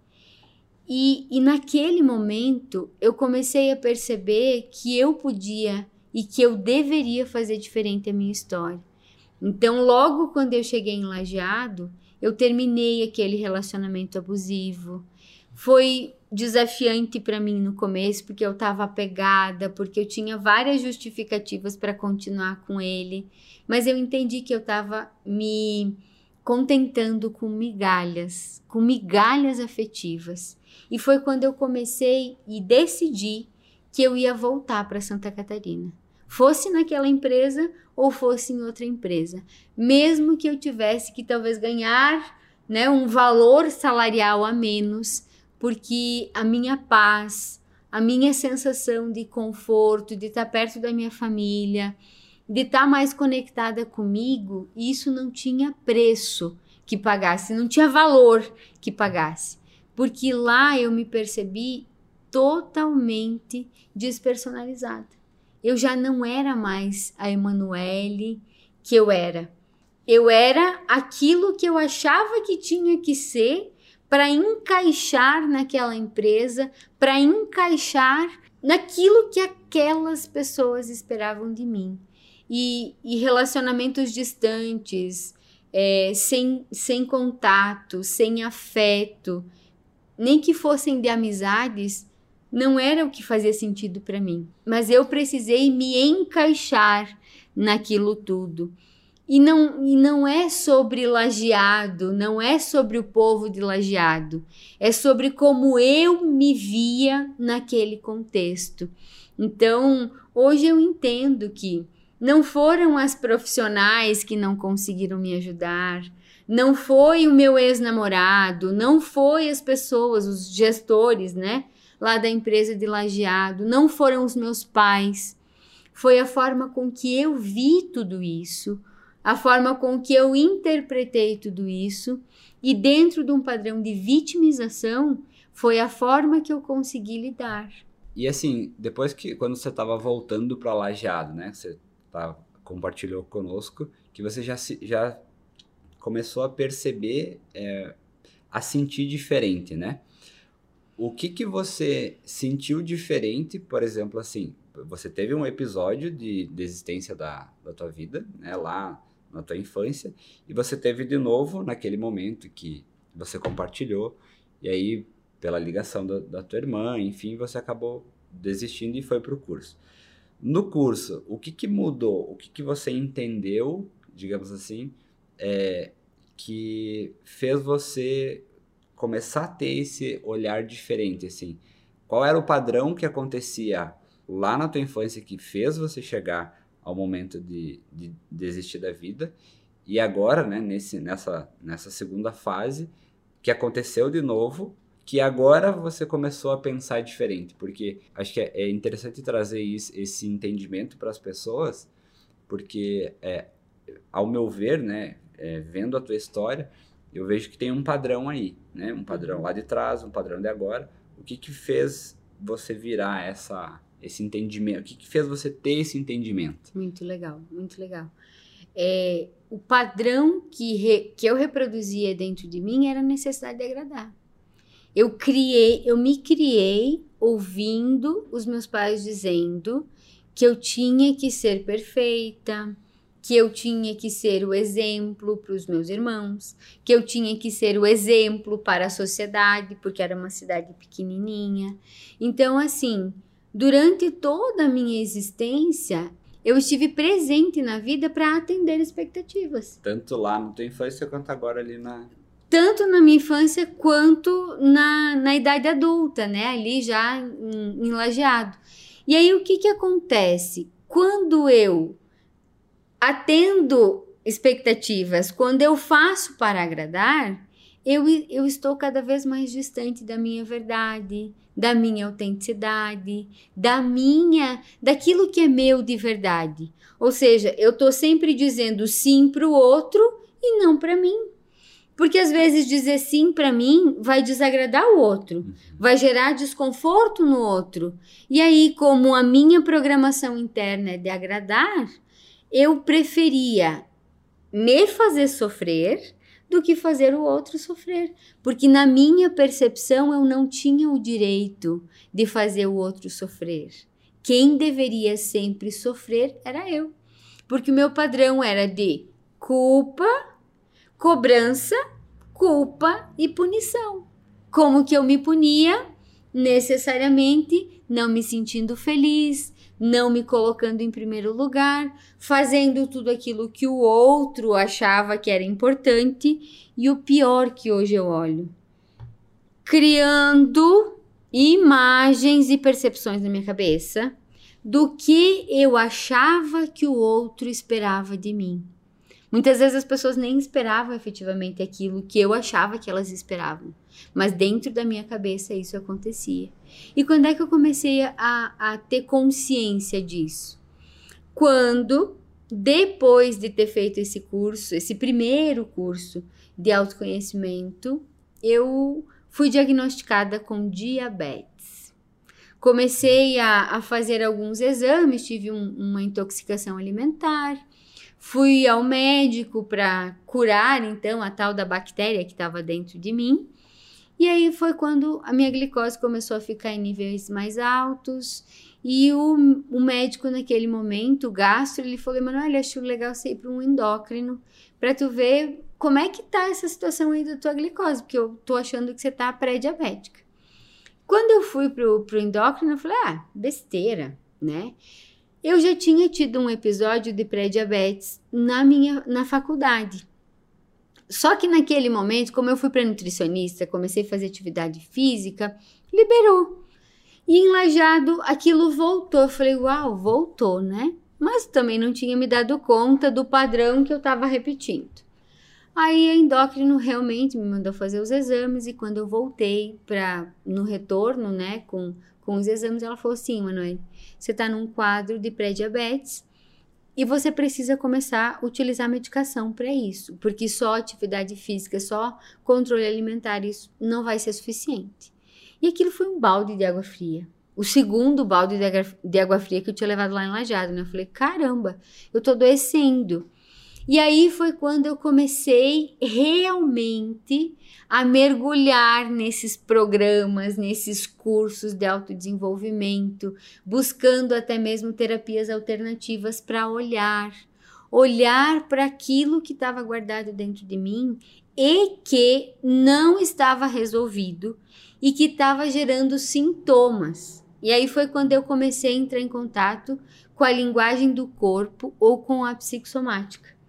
E, e naquele momento eu comecei a perceber que eu podia e que eu deveria fazer diferente a minha história. Então, logo quando eu cheguei em Lajeado, eu terminei aquele relacionamento abusivo. Foi desafiante para mim no começo, porque eu estava apegada, porque eu tinha várias justificativas para continuar com ele, mas eu entendi que eu estava me contentando com migalhas, com migalhas afetivas. E foi quando eu comecei e decidi que eu ia voltar para Santa Catarina. Fosse naquela empresa ou fosse em outra empresa, mesmo que eu tivesse que talvez ganhar, né, um valor salarial a menos, porque a minha paz, a minha sensação de conforto, de estar perto da minha família, de estar mais conectada comigo, isso não tinha preço que pagasse, não tinha valor que pagasse, porque lá eu me percebi totalmente despersonalizada. Eu já não era mais a Emanuele que eu era. Eu era aquilo que eu achava que tinha que ser para encaixar naquela empresa, para encaixar naquilo que aquelas pessoas esperavam de mim. E, e relacionamentos distantes, é, sem, sem contato, sem afeto, nem que fossem de amizades, não era o que fazia sentido para mim. Mas eu precisei me encaixar naquilo tudo. E não, e não é sobre lajeado, não é sobre o povo de lajeado, é sobre como eu me via naquele contexto. Então, hoje eu entendo que não foram as profissionais que não conseguiram me ajudar, não foi o meu ex-namorado, não foi as pessoas, os gestores, né, lá da empresa de lajeado, não foram os meus pais. Foi a forma com que eu vi tudo isso a forma com que eu interpretei tudo isso e dentro de um padrão de vitimização foi a forma que eu consegui lidar. E assim, depois que quando você estava voltando para Lajeado, né, você tá, compartilhou conosco que você já já começou a perceber, é, a sentir diferente, né? O que que você sentiu diferente, por exemplo, assim, você teve um episódio de desistência da, da tua vida, né, lá na tua infância e você teve de novo naquele momento que você compartilhou e aí pela ligação da, da tua irmã, enfim, você acabou desistindo e foi para o curso. No curso, o que, que mudou? O que, que você entendeu, digamos assim, é, que fez você começar a ter esse olhar diferente, assim? Qual era o padrão que acontecia lá na tua infância que fez você chegar ao momento de, de desistir da vida. E agora, né, nesse, nessa, nessa segunda fase, que aconteceu de novo, que agora você começou a pensar diferente, porque acho que é, é interessante trazer isso, esse entendimento para as pessoas, porque é, ao meu ver, né, é, vendo a tua história, eu vejo que tem um padrão aí, né, um padrão uhum. lá de trás, um padrão de agora. O que que fez você virar essa esse entendimento? O que, que fez você ter esse entendimento? Muito legal, muito legal. É, o padrão que, re, que eu reproduzia dentro de mim era a necessidade de agradar. Eu criei, eu me criei ouvindo os meus pais dizendo que eu tinha que ser perfeita, que eu tinha que ser o exemplo para os meus irmãos, que eu tinha que ser o exemplo para a sociedade, porque era uma cidade pequenininha. Então, assim, durante toda a minha existência, eu estive presente na vida para atender expectativas. Tanto lá na tua infância quanto agora ali na. Tanto na minha infância quanto na, na idade adulta, né? Ali já em, em lajeado. E aí o que, que acontece? Quando eu atendo expectativas, quando eu faço para agradar, eu, eu estou cada vez mais distante da minha verdade, da minha autenticidade, da minha, daquilo que é meu de verdade. Ou seja, eu estou sempre dizendo sim para o outro e não para mim. Porque às vezes dizer sim para mim vai desagradar o outro, uhum. vai gerar desconforto no outro. E aí, como a minha programação interna é de agradar, eu preferia me fazer sofrer do que fazer o outro sofrer, porque na minha percepção eu não tinha o direito de fazer o outro sofrer. Quem deveria sempre sofrer era eu, porque o meu padrão era de culpa, cobrança, culpa e punição. Como que eu me punia? Necessariamente não me sentindo feliz, não me colocando em primeiro lugar, fazendo tudo aquilo que o outro achava que era importante e o pior que hoje eu olho, criando imagens e percepções na minha cabeça do que eu achava que o outro esperava de mim. Muitas vezes as pessoas nem esperavam efetivamente aquilo que eu achava que elas esperavam. Mas dentro da minha cabeça isso acontecia. E quando é que eu comecei a, a ter consciência disso? Quando, depois de ter feito esse curso, esse primeiro curso de autoconhecimento, eu fui diagnosticada com diabetes. Comecei a, a fazer alguns exames, tive um, uma intoxicação alimentar, fui ao médico para curar então a tal da bactéria que estava dentro de mim e aí foi quando a minha glicose começou a ficar em níveis mais altos. E o, o médico, naquele momento, o gastro, ele falou: Emanuel, acho legal você ir para um endócrino para tu ver como é que tá essa situação aí da tua glicose, porque eu tô achando que você tá pré-diabética. Quando eu fui pro, pro endócrino, eu falei: ah, besteira, né? Eu já tinha tido um episódio de pré-diabetes na minha na faculdade. Só que naquele momento, como eu fui para nutricionista, comecei a fazer atividade física, liberou. E enlajado, aquilo voltou. Eu falei, uau, voltou, né? Mas também não tinha me dado conta do padrão que eu estava repetindo. Aí a endócrino realmente me mandou fazer os exames e quando eu voltei para no retorno, né, com, com os exames, ela falou assim, Manoel, você está num quadro de pré-diabetes e você precisa começar a utilizar medicação para isso, porque só atividade física, só controle alimentar, isso não vai ser suficiente. E aquilo foi um balde de água fria. O segundo balde de água fria que eu tinha levado lá em Lajado, né? Eu falei, caramba, eu tô adoecendo. E aí foi quando eu comecei realmente a mergulhar nesses programas, nesses cursos de autodesenvolvimento, buscando até mesmo terapias alternativas para olhar, olhar para aquilo que estava guardado dentro de mim e que não estava resolvido e que estava gerando sintomas. E aí foi quando eu comecei a entrar em contato com a linguagem do corpo ou com a psicossomática.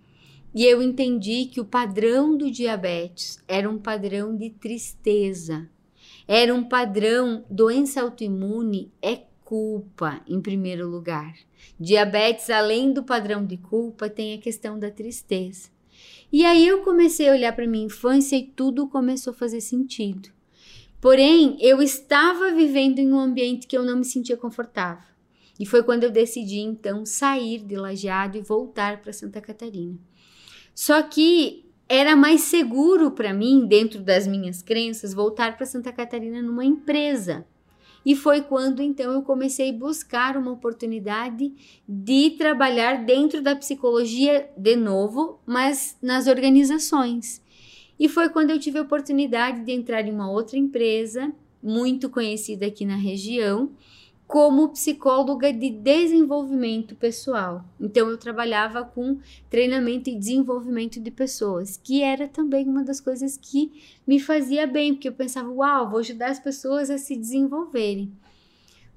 E eu entendi que o padrão do diabetes era um padrão de tristeza, era um padrão, doença autoimune é culpa em primeiro lugar. Diabetes, além do padrão de culpa, tem a questão da tristeza. E aí eu comecei a olhar para minha infância e tudo começou a fazer sentido. Porém, eu estava vivendo em um ambiente que eu não me sentia confortável. E foi quando eu decidi então sair de Lajeado e voltar para Santa Catarina. Só que era mais seguro para mim, dentro das minhas crenças, voltar para Santa Catarina numa empresa. E foi quando então eu comecei a buscar uma oportunidade de trabalhar dentro da psicologia de novo, mas nas organizações. E foi quando eu tive a oportunidade de entrar em uma outra empresa muito conhecida aqui na região como psicóloga de desenvolvimento pessoal. Então eu trabalhava com treinamento e desenvolvimento de pessoas, que era também uma das coisas que me fazia bem, porque eu pensava, uau, vou ajudar as pessoas a se desenvolverem.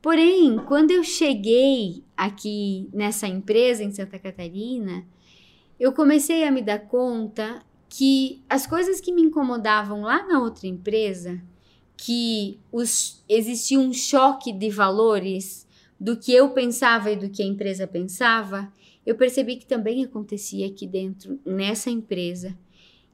Porém, quando eu cheguei aqui nessa empresa em Santa Catarina, eu comecei a me dar conta que as coisas que me incomodavam lá na outra empresa que os, existia um choque de valores do que eu pensava e do que a empresa pensava, eu percebi que também acontecia aqui dentro, nessa empresa.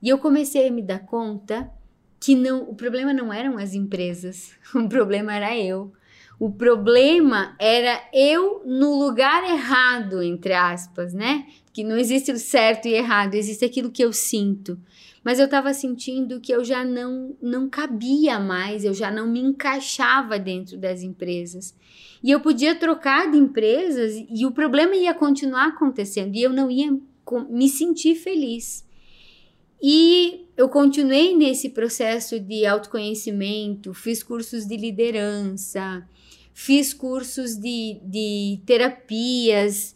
E eu comecei a me dar conta que não, o problema não eram as empresas, o problema era eu. O problema era eu no lugar errado, entre aspas, né? Que não existe o certo e errado, existe aquilo que eu sinto mas eu estava sentindo que eu já não, não cabia mais, eu já não me encaixava dentro das empresas. E eu podia trocar de empresas e o problema ia continuar acontecendo e eu não ia me sentir feliz. E eu continuei nesse processo de autoconhecimento, fiz cursos de liderança, fiz cursos de, de terapias,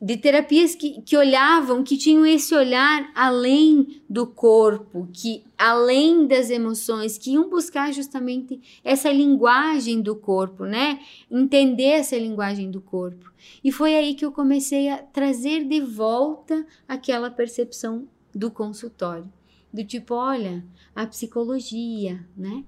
de terapias que, que olhavam, que tinham esse olhar além do corpo, que além das emoções, que iam buscar justamente essa linguagem do corpo, né? Entender essa linguagem do corpo. E foi aí que eu comecei a trazer de volta aquela percepção do consultório, do tipo, olha, a psicologia, né?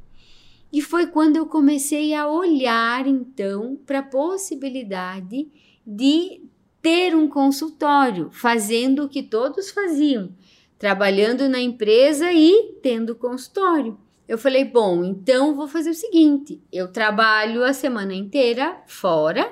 E foi quando eu comecei a olhar então para a possibilidade de ter um consultório, fazendo o que todos faziam, trabalhando na empresa e tendo consultório. Eu falei, bom, então vou fazer o seguinte: eu trabalho a semana inteira fora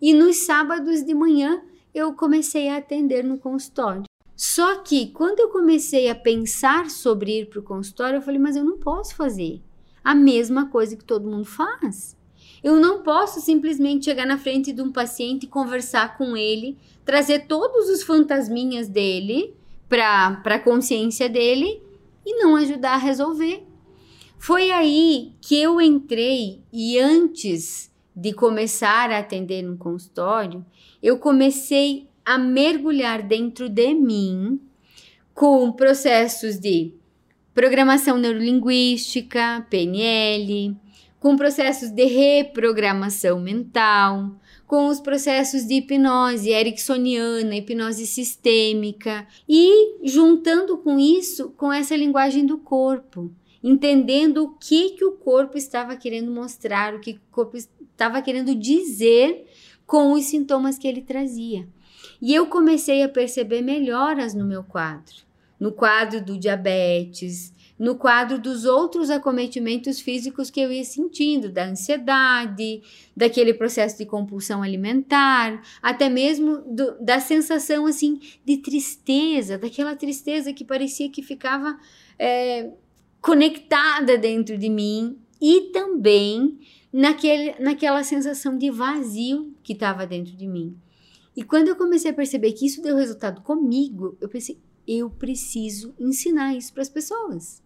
e nos sábados de manhã eu comecei a atender no consultório. Só que quando eu comecei a pensar sobre ir para o consultório, eu falei, mas eu não posso fazer a mesma coisa que todo mundo faz. Eu não posso simplesmente chegar na frente de um paciente e conversar com ele, trazer todos os fantasminhas dele para a consciência dele e não ajudar a resolver. Foi aí que eu entrei e antes de começar a atender no consultório, eu comecei a mergulhar dentro de mim com processos de programação neurolinguística, PNL, com processos de reprogramação mental, com os processos de hipnose ericksoniana, hipnose sistêmica e juntando com isso com essa linguagem do corpo, entendendo o que que o corpo estava querendo mostrar, o que o corpo estava querendo dizer com os sintomas que ele trazia. E eu comecei a perceber melhoras no meu quadro, no quadro do diabetes, no quadro dos outros acometimentos físicos que eu ia sentindo, da ansiedade, daquele processo de compulsão alimentar, até mesmo do, da sensação assim de tristeza, daquela tristeza que parecia que ficava é, conectada dentro de mim e também naquele, naquela sensação de vazio que estava dentro de mim. E quando eu comecei a perceber que isso deu resultado comigo, eu pensei, eu preciso ensinar isso para as pessoas.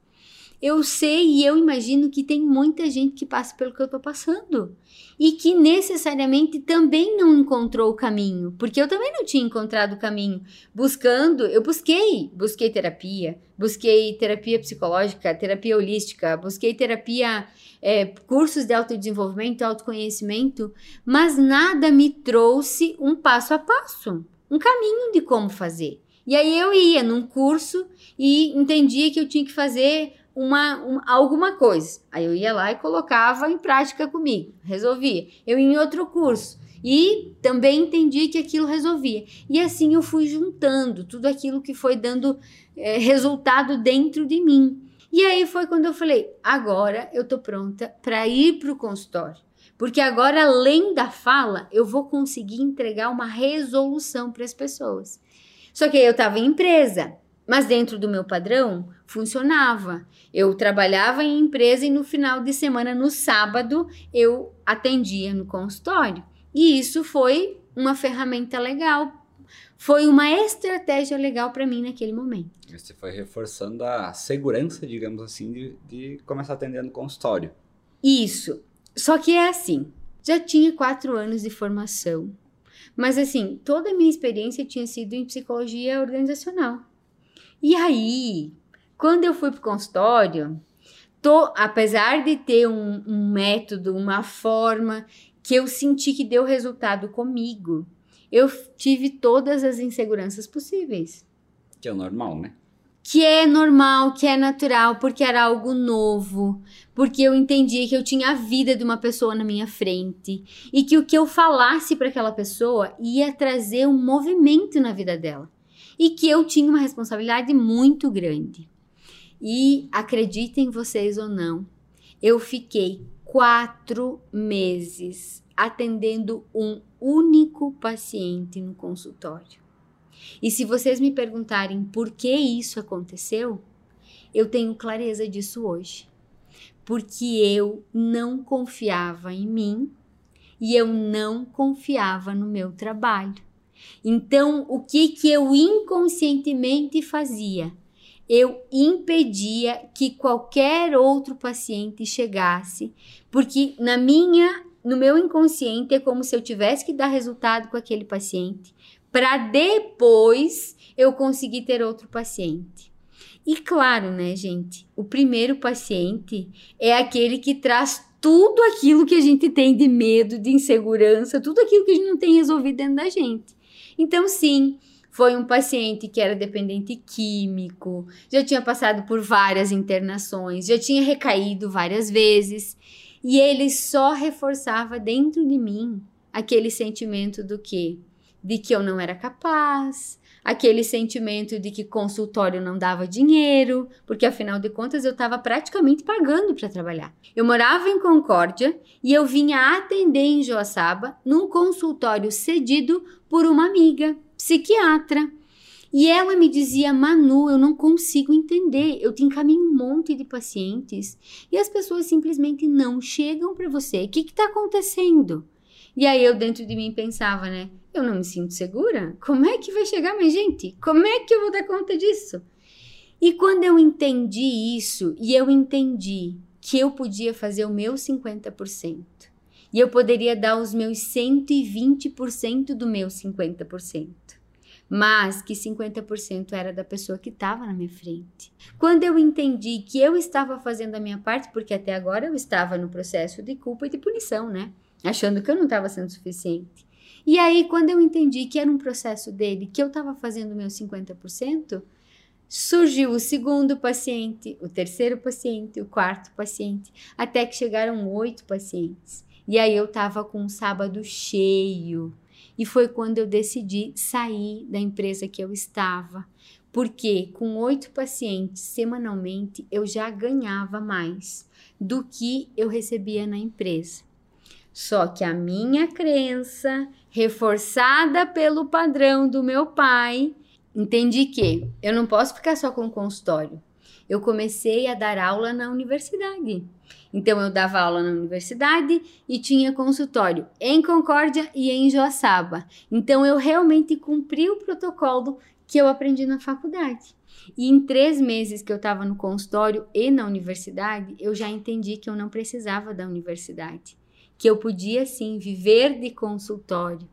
Eu sei e eu imagino que tem muita gente que passa pelo que eu estou passando. E que necessariamente também não encontrou o caminho, porque eu também não tinha encontrado o caminho. Buscando, eu busquei, busquei terapia, busquei terapia psicológica, terapia holística, busquei terapia, é, cursos de autodesenvolvimento, autoconhecimento, mas nada me trouxe um passo a passo, um caminho de como fazer. E aí eu ia num curso e entendia que eu tinha que fazer uma, uma, alguma coisa. Aí eu ia lá e colocava em prática comigo, resolvia. Eu em outro curso e também entendi que aquilo resolvia. E assim eu fui juntando tudo aquilo que foi dando é, resultado dentro de mim. E aí foi quando eu falei: agora eu tô pronta para ir para o consultório. Porque agora, além da fala, eu vou conseguir entregar uma resolução para as pessoas. Só que eu estava em empresa, mas dentro do meu padrão funcionava. Eu trabalhava em empresa e no final de semana, no sábado, eu atendia no consultório. E isso foi uma ferramenta legal. Foi uma estratégia legal para mim naquele momento. Você foi reforçando a segurança, digamos assim, de, de começar atendendo no consultório. Isso. Só que é assim. Já tinha quatro anos de formação. Mas assim, toda a minha experiência tinha sido em psicologia organizacional. E aí, quando eu fui para o consultório, tô, apesar de ter um, um método, uma forma que eu senti que deu resultado comigo, eu tive todas as inseguranças possíveis. Que é o normal, né? Que é normal, que é natural, porque era algo novo, porque eu entendia que eu tinha a vida de uma pessoa na minha frente e que o que eu falasse para aquela pessoa ia trazer um movimento na vida dela e que eu tinha uma responsabilidade muito grande. E acreditem vocês ou não, eu fiquei quatro meses atendendo um único paciente no consultório. E se vocês me perguntarem por que isso aconteceu, eu tenho clareza disso hoje. Porque eu não confiava em mim e eu não confiava no meu trabalho. Então, o que que eu inconscientemente fazia? Eu impedia que qualquer outro paciente chegasse, porque na minha, no meu inconsciente é como se eu tivesse que dar resultado com aquele paciente, para depois eu conseguir ter outro paciente. E claro, né, gente, o primeiro paciente é aquele que traz tudo aquilo que a gente tem de medo, de insegurança, tudo aquilo que a gente não tem resolvido dentro da gente. Então, sim, foi um paciente que era dependente químico, já tinha passado por várias internações, já tinha recaído várias vezes, e ele só reforçava dentro de mim aquele sentimento do que de que eu não era capaz, aquele sentimento de que consultório não dava dinheiro, porque afinal de contas eu estava praticamente pagando para trabalhar. Eu morava em Concórdia e eu vinha atender em Joaçaba num consultório cedido por uma amiga psiquiatra. E ela me dizia, Manu, eu não consigo entender. Eu te encaminho um monte de pacientes e as pessoas simplesmente não chegam para você. O que está acontecendo? E aí eu dentro de mim pensava, né? Eu não me sinto segura? Como é que vai chegar mais gente? Como é que eu vou dar conta disso? E quando eu entendi isso, e eu entendi que eu podia fazer o meu 50%, e eu poderia dar os meus 120% do meu 50%, mas que 50% era da pessoa que estava na minha frente. Quando eu entendi que eu estava fazendo a minha parte, porque até agora eu estava no processo de culpa e de punição, né? Achando que eu não estava sendo suficiente. E aí, quando eu entendi que era um processo dele, que eu estava fazendo o meu 50%, surgiu o segundo paciente, o terceiro paciente, o quarto paciente, até que chegaram oito pacientes. E aí eu estava com um sábado cheio. E foi quando eu decidi sair da empresa que eu estava, porque com oito pacientes semanalmente eu já ganhava mais do que eu recebia na empresa. Só que a minha crença, reforçada pelo padrão do meu pai, entendi que eu não posso ficar só com o consultório. Eu comecei a dar aula na universidade. Então eu dava aula na universidade e tinha consultório em Concórdia e em Joaçaba. Então eu realmente cumpri o protocolo que eu aprendi na faculdade. E em três meses que eu estava no consultório e na universidade, eu já entendi que eu não precisava da universidade que eu podia sim viver de consultório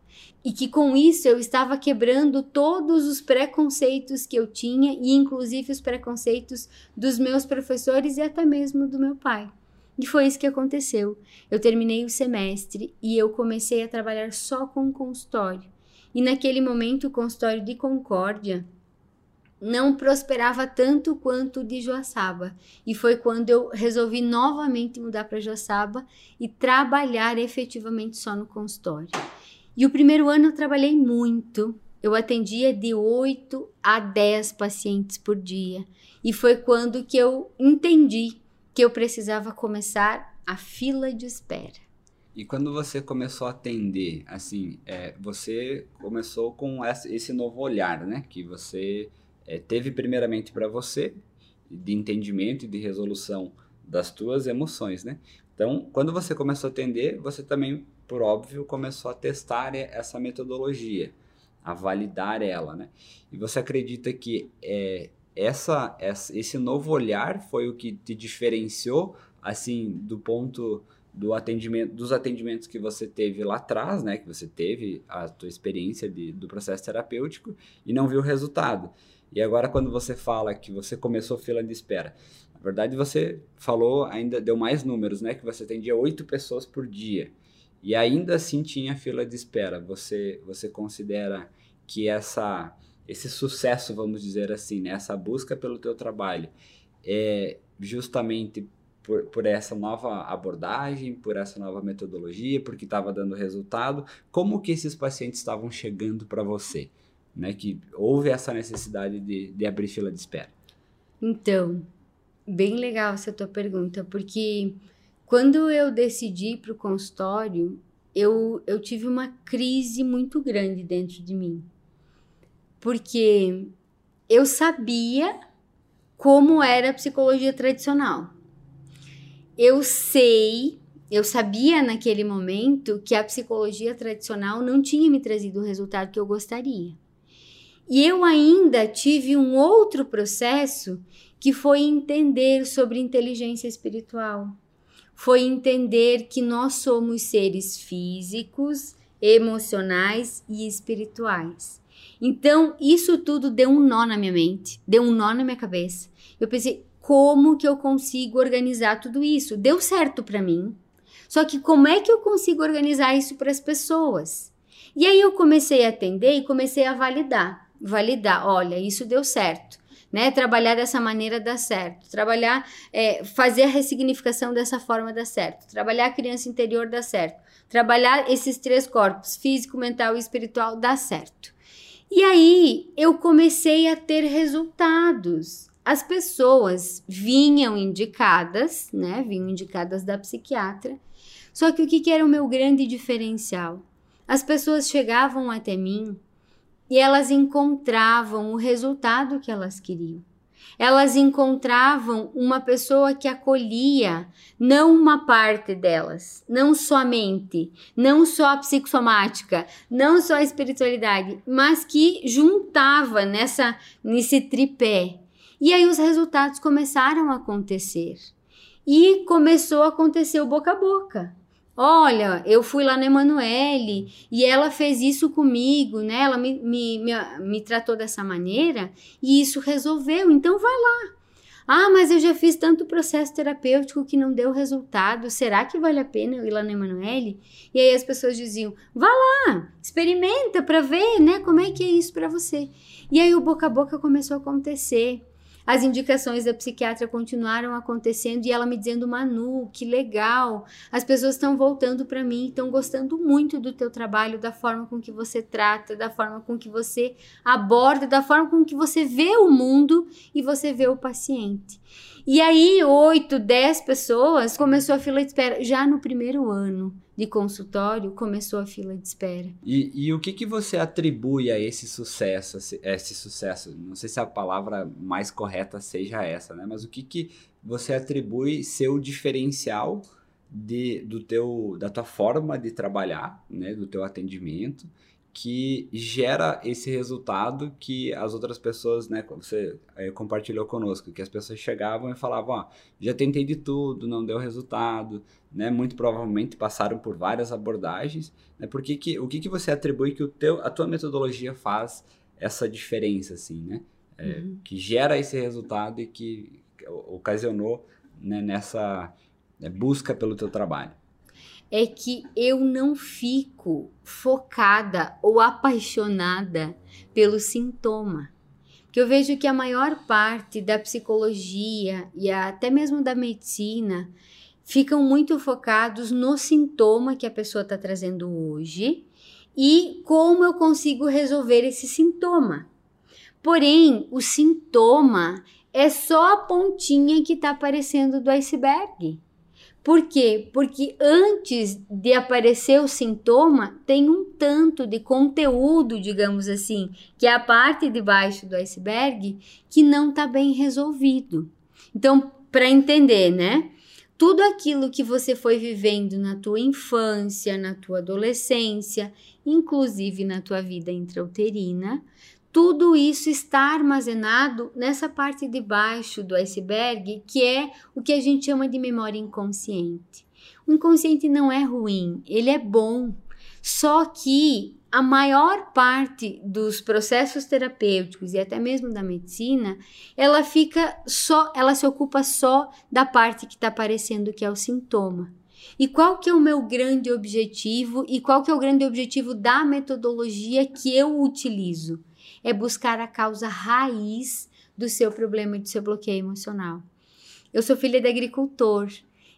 e que com isso eu estava quebrando todos os preconceitos que eu tinha e inclusive os preconceitos dos meus professores e até mesmo do meu pai. E foi isso que aconteceu. Eu terminei o semestre e eu comecei a trabalhar só com consultório. E naquele momento o consultório de Concórdia não prosperava tanto quanto o de Joaçaba. E foi quando eu resolvi novamente mudar para Joaçaba e trabalhar efetivamente só no consultório. E o primeiro ano eu trabalhei muito. Eu atendia de 8 a 10 pacientes por dia. E foi quando que eu entendi que eu precisava começar a fila de espera. E quando você começou a atender, assim, é, você começou com esse novo olhar, né? Que você é, teve primeiramente para você, de entendimento e de resolução das tuas emoções, né? Então, quando você começou a atender, você também, por óbvio, começou a testar essa metodologia, a validar ela, né? E você acredita que é, essa, essa, esse novo olhar foi o que te diferenciou, assim, do ponto do atendimento, dos atendimentos que você teve lá atrás, né? Que você teve a tua experiência de, do processo terapêutico e não viu o resultado. E agora, quando você fala que você começou fila de espera, na verdade você falou, ainda deu mais números, né? Que você atendia oito pessoas por dia e ainda assim tinha fila de espera. Você, você considera que essa, esse sucesso, vamos dizer assim, né? essa busca pelo teu trabalho é justamente por, por essa nova abordagem, por essa nova metodologia, porque estava dando resultado? Como que esses pacientes estavam chegando para você? né, que houve essa necessidade de, de abrir fila de espera? Então, bem legal essa tua pergunta, porque quando eu decidi para o consultório, eu, eu tive uma crise muito grande dentro de mim. Porque eu sabia como era a psicologia tradicional. Eu sei, eu sabia naquele momento que a psicologia tradicional não tinha me trazido o resultado que eu gostaria. E eu ainda tive um outro processo que foi entender sobre inteligência espiritual. Foi entender que nós somos seres físicos, emocionais e espirituais. Então, isso tudo deu um nó na minha mente, deu um nó na minha cabeça. Eu pensei, como que eu consigo organizar tudo isso? Deu certo para mim. Só que como é que eu consigo organizar isso para as pessoas? E aí eu comecei a atender e comecei a validar validar, olha, isso deu certo. Né? Trabalhar dessa maneira dá certo. Trabalhar, é, fazer a ressignificação dessa forma dá certo. Trabalhar a criança interior dá certo. Trabalhar esses três corpos, físico, mental e espiritual, dá certo. E aí eu comecei a ter resultados. As pessoas vinham indicadas, né? Vinham indicadas da psiquiatra. Só que o que, que era o meu grande diferencial? As pessoas chegavam até mim e elas encontravam o resultado que elas queriam. Elas encontravam uma pessoa que acolhia não uma parte delas, não somente, não só a psicossomática, não só a espiritualidade, mas que juntava nessa nesse tripé. E aí os resultados começaram a acontecer. E começou a acontecer o boca a boca. Olha, eu fui lá na Emanuele e ela fez isso comigo, né? Ela me, me, me, me tratou dessa maneira e isso resolveu, então vai lá. Ah, mas eu já fiz tanto processo terapêutico que não deu resultado. Será que vale a pena eu ir lá na Emanuele? E aí as pessoas diziam: vá lá, experimenta para ver, né? Como é que é isso para você? E aí o boca a boca começou a acontecer. As indicações da psiquiatra continuaram acontecendo e ela me dizendo: Manu, que legal, as pessoas estão voltando para mim, estão gostando muito do teu trabalho, da forma com que você trata, da forma com que você aborda, da forma com que você vê o mundo e você vê o paciente. E aí, oito, dez pessoas começou a fila de espera já no primeiro ano de consultório, começou a fila de espera. E, e o que, que você atribui a esse sucesso, esse sucesso? Não sei se a palavra mais correta seja essa, né? Mas o que, que você atribui ser o diferencial de, do teu, da tua forma de trabalhar, né? Do teu atendimento que gera esse resultado que as outras pessoas, né, você é, compartilhou conosco, que as pessoas chegavam e falavam, ó, já tentei de tudo, não deu resultado, né, muito provavelmente passaram por várias abordagens, né, porque que, o que, que você atribui que o teu, a tua metodologia faz essa diferença, assim, né, é, uhum. que gera esse resultado e que ocasionou né, nessa né, busca pelo teu trabalho? É que eu não fico focada ou apaixonada pelo sintoma. Porque que eu vejo que a maior parte da psicologia e até mesmo da medicina ficam muito focados no sintoma que a pessoa está trazendo hoje e como eu consigo resolver esse sintoma. Porém, o sintoma é só a pontinha que está aparecendo do iceberg. Por quê? Porque antes de aparecer o sintoma, tem um tanto de conteúdo, digamos assim, que é a parte de baixo do iceberg, que não está bem resolvido. Então, para entender, né? Tudo aquilo que você foi vivendo na tua infância, na tua adolescência, inclusive na tua vida intrauterina, tudo isso está armazenado nessa parte de baixo do iceberg, que é o que a gente chama de memória inconsciente. O inconsciente não é ruim, ele é bom. Só que a maior parte dos processos terapêuticos e até mesmo da medicina, ela fica só, ela se ocupa só da parte que está aparecendo que é o sintoma. E qual que é o meu grande objetivo e qual que é o grande objetivo da metodologia que eu utilizo? É buscar a causa raiz do seu problema do seu bloqueio emocional. Eu sou filha de agricultor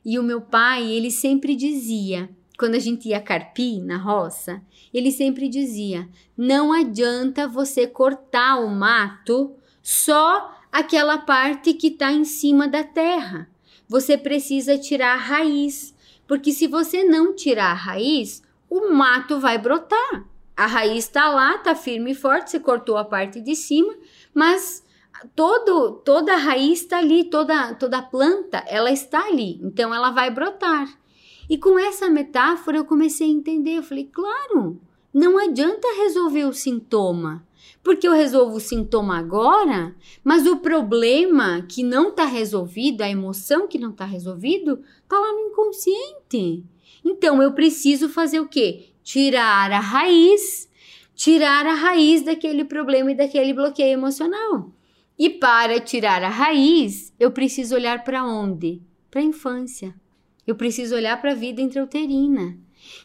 e o meu pai, ele sempre dizia, quando a gente ia carpir na roça, ele sempre dizia: não adianta você cortar o mato só aquela parte que está em cima da terra. Você precisa tirar a raiz, porque se você não tirar a raiz, o mato vai brotar. A raiz está lá, está firme e forte, você cortou a parte de cima, mas todo, toda a raiz está ali, toda, toda a planta, ela está ali, então ela vai brotar. E com essa metáfora eu comecei a entender, eu falei, claro, não adianta resolver o sintoma, porque eu resolvo o sintoma agora, mas o problema que não está resolvido, a emoção que não está resolvido, está lá no inconsciente. Então eu preciso fazer o quê? Tirar a raiz, tirar a raiz daquele problema e daquele bloqueio emocional. E para tirar a raiz, eu preciso olhar para onde? Para a infância. Eu preciso olhar para a vida intrauterina.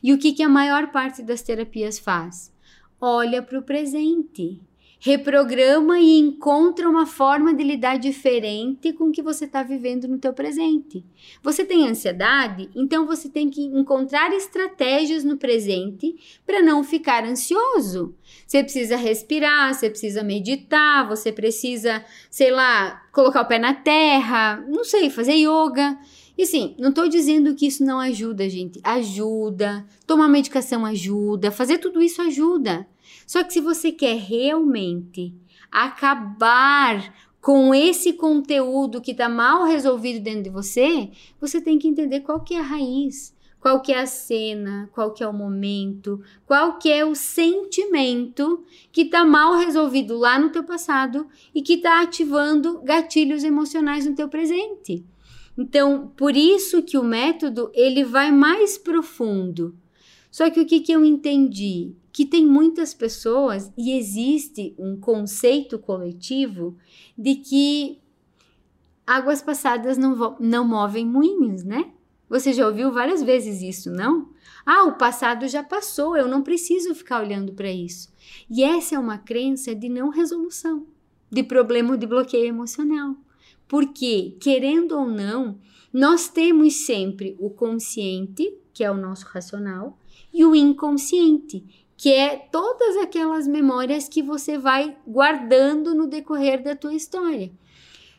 E o que, que a maior parte das terapias faz? Olha para o presente reprograma e encontra uma forma de lidar diferente com o que você está vivendo no teu presente. Você tem ansiedade, então você tem que encontrar estratégias no presente para não ficar ansioso. Você precisa respirar, você precisa meditar, você precisa, sei lá, colocar o pé na terra, não sei, fazer yoga. E sim, não estou dizendo que isso não ajuda, gente. Ajuda. Tomar medicação ajuda. Fazer tudo isso ajuda. Só que se você quer realmente acabar com esse conteúdo que está mal resolvido dentro de você, você tem que entender qual que é a raiz, qual que é a cena, qual que é o momento, qual que é o sentimento que está mal resolvido lá no teu passado e que está ativando gatilhos emocionais no teu presente. Então, por isso que o método ele vai mais profundo. Só que o que, que eu entendi? Que tem muitas pessoas e existe um conceito coletivo de que águas passadas não, não movem moinhos, né? Você já ouviu várias vezes isso, não? Ah, o passado já passou, eu não preciso ficar olhando para isso. E essa é uma crença de não resolução, de problema de bloqueio emocional. Porque, querendo ou não, nós temos sempre o consciente, que é o nosso racional, e o inconsciente, que é todas aquelas memórias que você vai guardando no decorrer da tua história.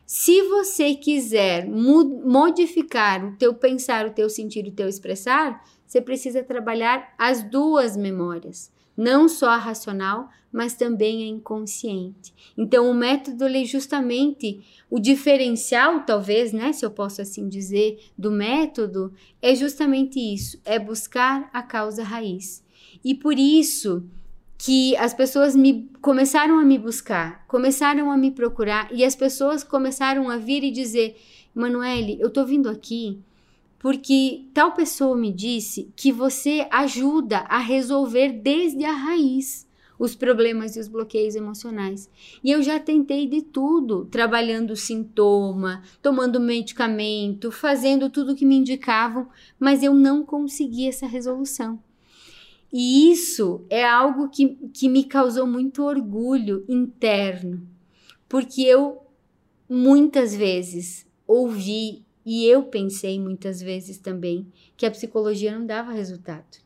Se você quiser modificar o teu pensar, o teu sentir, o teu expressar, você precisa trabalhar as duas memórias, não só a racional, mas também a inconsciente. Então, o método é justamente o diferencial, talvez, né, se eu posso assim dizer, do método é justamente isso, é buscar a causa raiz. E por isso que as pessoas me começaram a me buscar, começaram a me procurar e as pessoas começaram a vir e dizer: "Manuele, eu tô vindo aqui porque tal pessoa me disse que você ajuda a resolver desde a raiz os problemas e os bloqueios emocionais. E eu já tentei de tudo, trabalhando o sintoma, tomando medicamento, fazendo tudo que me indicavam, mas eu não consegui essa resolução. E isso é algo que, que me causou muito orgulho interno, porque eu muitas vezes ouvi e eu pensei muitas vezes também que a psicologia não dava resultado.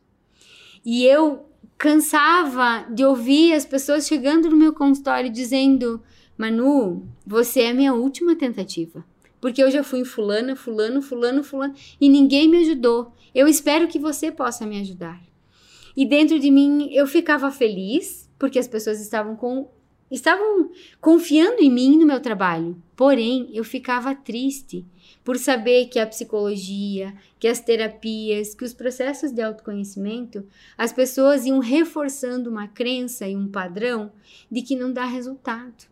E eu cansava de ouvir as pessoas chegando no meu consultório dizendo: Manu, você é a minha última tentativa. Porque eu já fui em fulana, fulano, fulano, fulano e ninguém me ajudou. Eu espero que você possa me ajudar. E dentro de mim eu ficava feliz porque as pessoas estavam com estavam confiando em mim no meu trabalho. Porém, eu ficava triste por saber que a psicologia, que as terapias, que os processos de autoconhecimento, as pessoas iam reforçando uma crença e um padrão de que não dá resultado,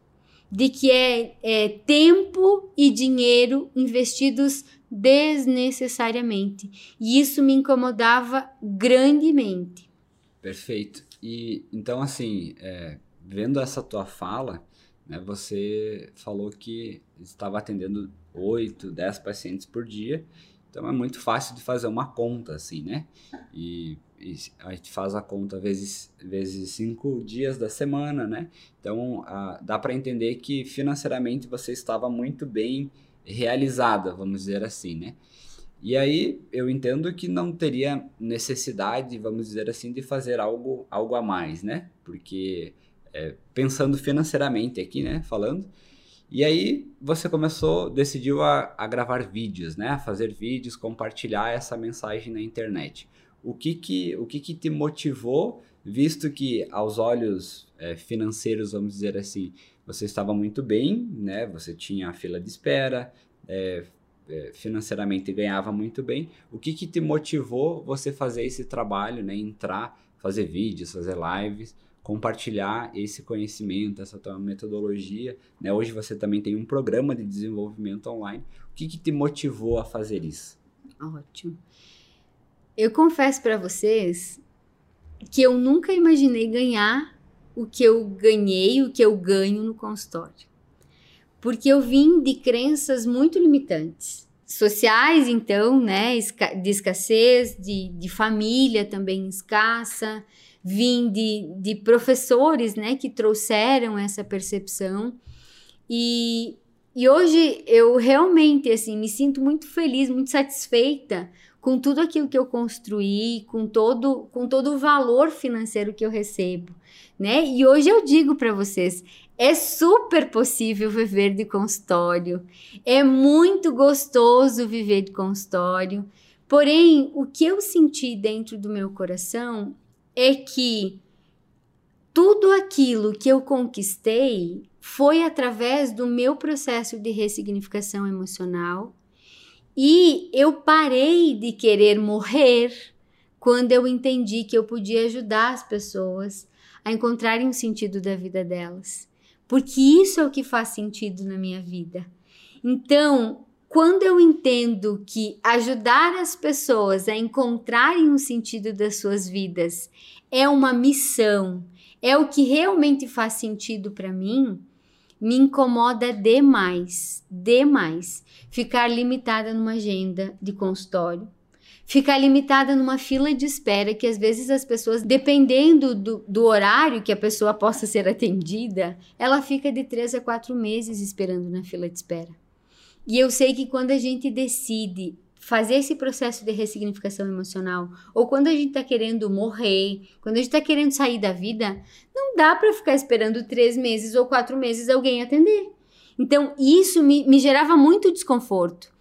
de que é, é tempo e dinheiro investidos desnecessariamente. E isso me incomodava grandemente. Perfeito. E então, assim, é, vendo essa tua fala, né, você falou que estava atendendo 8, 10 pacientes por dia. Então é muito fácil de fazer uma conta, assim, né? E, e a gente faz a conta vezes, vezes cinco dias da semana, né? Então a, dá para entender que financeiramente você estava muito bem realizada, vamos dizer assim, né? E aí eu entendo que não teria necessidade, vamos dizer assim, de fazer algo, algo a mais, né? Porque é, pensando financeiramente aqui, né? Falando, e aí você começou, decidiu a, a, gravar vídeos, né? A fazer vídeos, compartilhar essa mensagem na internet. O que que, o que, que te motivou, visto que aos olhos é, financeiros, vamos dizer assim, você estava muito bem, né? Você tinha a fila de espera, é, financeiramente ganhava muito bem. O que que te motivou você fazer esse trabalho, né? Entrar, fazer vídeos, fazer lives compartilhar esse conhecimento, essa tua metodologia. Né? Hoje você também tem um programa de desenvolvimento online. O que, que te motivou a fazer isso? Ótimo. Eu confesso para vocês que eu nunca imaginei ganhar o que eu ganhei, o que eu ganho no consultório. Porque eu vim de crenças muito limitantes. Sociais, então, né? De escassez, de, de família também escassa, vim de, de professores, né, que trouxeram essa percepção. E, e hoje eu realmente, assim, me sinto muito feliz, muito satisfeita com tudo aquilo que eu construí, com todo, com todo o valor financeiro que eu recebo, né? E hoje eu digo para vocês, é super possível viver de consultório, é muito gostoso viver de consultório. Porém, o que eu senti dentro do meu coração é que tudo aquilo que eu conquistei foi através do meu processo de ressignificação emocional. E eu parei de querer morrer quando eu entendi que eu podia ajudar as pessoas a encontrarem um sentido da vida delas, porque isso é o que faz sentido na minha vida. Então, quando eu entendo que ajudar as pessoas a encontrarem um sentido das suas vidas é uma missão, é o que realmente faz sentido para mim, me incomoda demais, demais ficar limitada numa agenda de consultório, ficar limitada numa fila de espera que às vezes as pessoas, dependendo do, do horário que a pessoa possa ser atendida, ela fica de três a quatro meses esperando na fila de espera. E eu sei que quando a gente decide fazer esse processo de ressignificação emocional, ou quando a gente está querendo morrer, quando a gente está querendo sair da vida, não dá para ficar esperando três meses ou quatro meses alguém atender. Então, isso me, me gerava muito desconforto.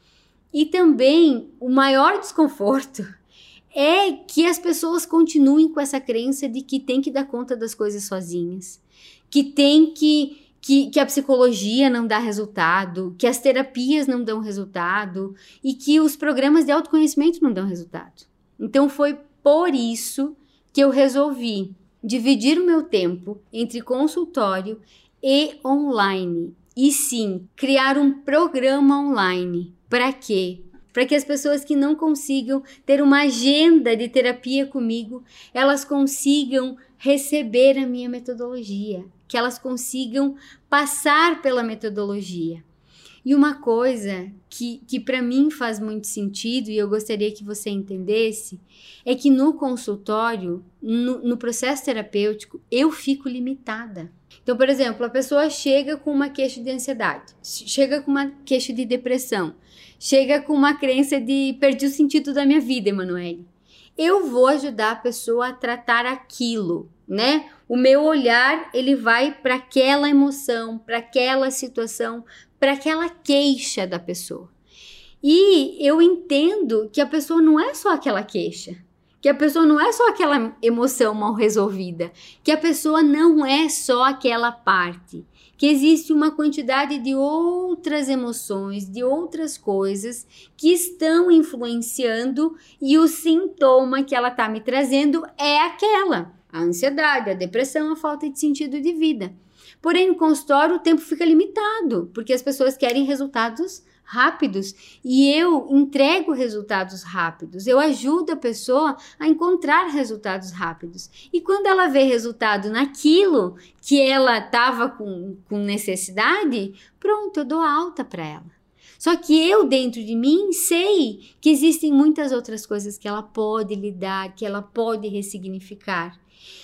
E também o maior desconforto é que as pessoas continuem com essa crença de que tem que dar conta das coisas sozinhas, que tem que que, que a psicologia não dá resultado, que as terapias não dão resultado e que os programas de autoconhecimento não dão resultado. Então foi por isso que eu resolvi dividir o meu tempo entre consultório e online. E sim, criar um programa online. Para quê? Para que as pessoas que não consigam ter uma agenda de terapia comigo, elas consigam receber a minha metodologia, que elas consigam passar pela metodologia. E uma coisa que, que para mim faz muito sentido e eu gostaria que você entendesse é que no consultório, no, no processo terapêutico, eu fico limitada. Então, por exemplo, a pessoa chega com uma queixa de ansiedade, chega com uma queixa de depressão, chega com uma crença de perdi o sentido da minha vida, Emanuele. Eu vou ajudar a pessoa a tratar aquilo, né? O meu olhar, ele vai para aquela emoção, para aquela situação, para aquela queixa da pessoa. E eu entendo que a pessoa não é só aquela queixa, que a pessoa não é só aquela emoção mal resolvida, que a pessoa não é só aquela parte, que existe uma quantidade de outras emoções, de outras coisas que estão influenciando e o sintoma que ela está me trazendo é aquela, a ansiedade, a depressão, a falta de sentido de vida. Porém, no consultório o tempo fica limitado, porque as pessoas querem resultados rápidos e eu entrego resultados rápidos. Eu ajudo a pessoa a encontrar resultados rápidos. E quando ela vê resultado naquilo que ela estava com, com necessidade, pronto, eu dou alta para ela. Só que eu, dentro de mim, sei que existem muitas outras coisas que ela pode lidar, que ela pode ressignificar.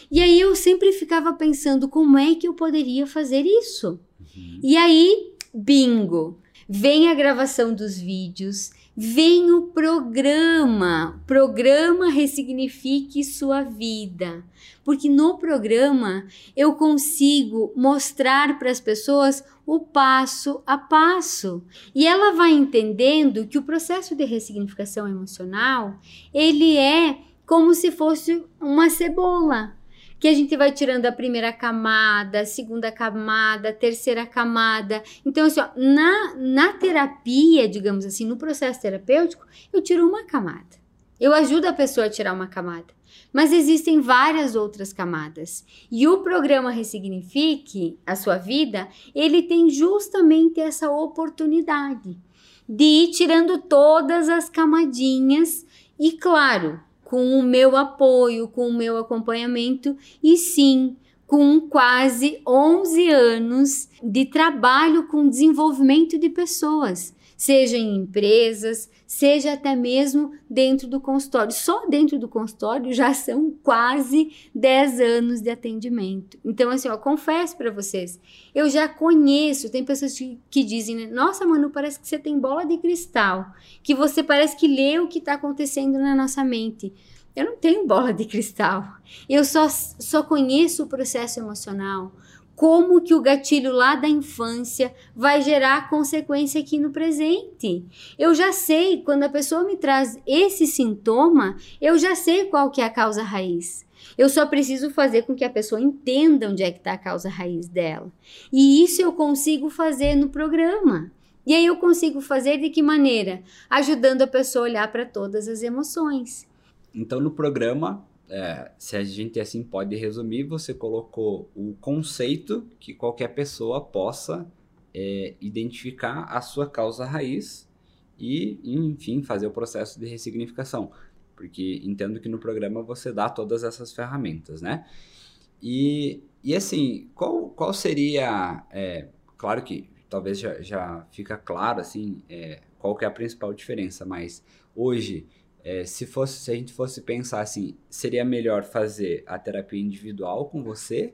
E aí eu sempre ficava pensando como é que eu poderia fazer isso. Uhum. E aí, bingo, vem a gravação dos vídeos, vem o programa. Programa Ressignifique Sua Vida. Porque no programa eu consigo mostrar para as pessoas o passo a passo. E ela vai entendendo que o processo de ressignificação emocional, ele é como se fosse uma cebola que a gente vai tirando a primeira camada, a segunda camada, a terceira camada. Então, assim, ó, na, na terapia, digamos assim, no processo terapêutico, eu tiro uma camada. Eu ajudo a pessoa a tirar uma camada. Mas existem várias outras camadas. E o programa Ressignifique a sua vida, ele tem justamente essa oportunidade de ir tirando todas as camadinhas e, claro, com o meu apoio, com o meu acompanhamento e sim com quase 11 anos de trabalho com desenvolvimento de pessoas, seja em empresas, seja até mesmo dentro do consultório. Só dentro do consultório já são quase 10 anos de atendimento. Então, assim, ó, confesso para vocês, eu já conheço, tem pessoas que, que dizem, né, nossa, Manu, parece que você tem bola de cristal, que você parece que lê o que está acontecendo na nossa mente. Eu não tenho bola de cristal. Eu só, só conheço o processo emocional, como que o gatilho lá da infância vai gerar consequência aqui no presente. Eu já sei, quando a pessoa me traz esse sintoma, eu já sei qual que é a causa raiz. Eu só preciso fazer com que a pessoa entenda onde é que está a causa raiz dela. E isso eu consigo fazer no programa. E aí eu consigo fazer de que maneira? Ajudando a pessoa a olhar para todas as emoções. Então, no programa, é, se a gente assim pode resumir, você colocou o conceito que qualquer pessoa possa é, identificar a sua causa raiz e, enfim, fazer o processo de ressignificação. Porque entendo que no programa você dá todas essas ferramentas, né? E, e assim, qual, qual seria. É, claro que talvez já, já fica claro assim, é, qual que é a principal diferença, mas hoje é, se, fosse, se a gente fosse pensar assim, seria melhor fazer a terapia individual com você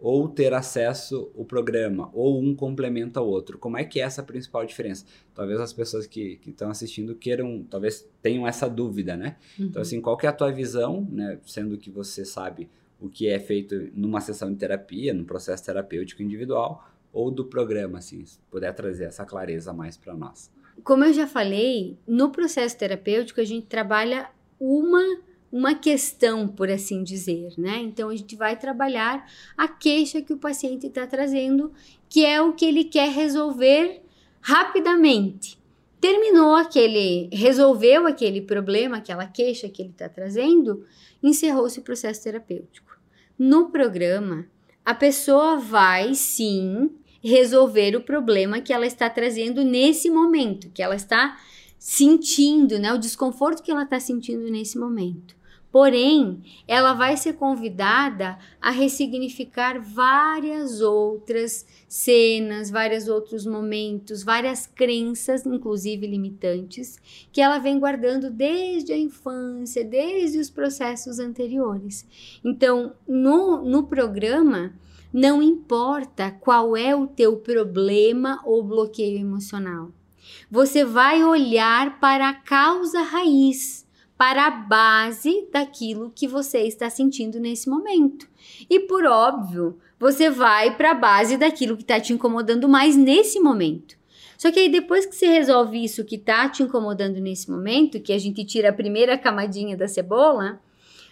ou ter acesso ao programa, ou um complementa ao outro? Como é que é essa principal diferença? Talvez as pessoas que estão assistindo queiram, talvez tenham essa dúvida, né? Então, uhum. Então, assim, qual que é a tua visão, né? Sendo que você sabe o que é feito numa sessão de terapia, no processo terapêutico individual, ou do programa, assim, se puder trazer essa clareza mais para nós. Como eu já falei, no processo terapêutico a gente trabalha uma uma questão, por assim dizer, né? Então a gente vai trabalhar a queixa que o paciente está trazendo, que é o que ele quer resolver rapidamente. Terminou aquele, resolveu aquele problema, aquela queixa que ele está trazendo, encerrou-se o processo terapêutico. No programa, a pessoa vai sim resolver o problema que ela está trazendo nesse momento, que ela está sentindo, né? O desconforto que ela está sentindo nesse momento. Porém, ela vai ser convidada a ressignificar várias outras cenas, vários outros momentos, várias crenças, inclusive limitantes, que ela vem guardando desde a infância, desde os processos anteriores. Então, no, no programa, não importa qual é o teu problema ou bloqueio emocional. Você vai olhar para a causa raiz para a base daquilo que você está sentindo nesse momento. E por óbvio, você vai para a base daquilo que está te incomodando mais nesse momento. Só que aí depois que você resolve isso que está te incomodando nesse momento, que a gente tira a primeira camadinha da cebola,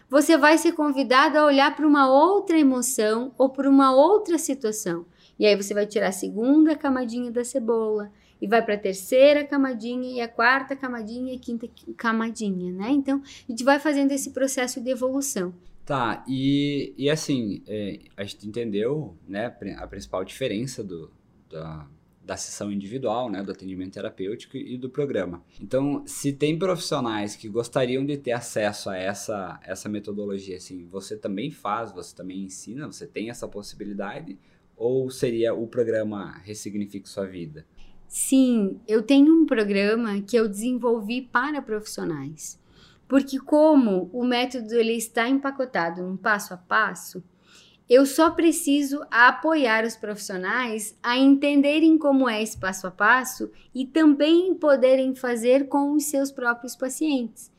você vai ser convidado a olhar para uma outra emoção ou para uma outra situação. E aí você vai tirar a segunda camadinha da cebola e vai para a terceira camadinha e a quarta camadinha e a quinta camadinha, né? Então a gente vai fazendo esse processo de evolução. Tá, e, e assim, é, a gente entendeu né, a principal diferença do, da, da sessão individual, né, do atendimento terapêutico e do programa. Então, se tem profissionais que gostariam de ter acesso a essa, essa metodologia, assim, você também faz, você também ensina, você tem essa possibilidade? Ou seria o programa Ressignifique Sua Vida? Sim, eu tenho um programa que eu desenvolvi para profissionais. Porque como o método ele está empacotado num passo a passo, eu só preciso apoiar os profissionais a entenderem como é esse passo a passo e também poderem fazer com os seus próprios pacientes.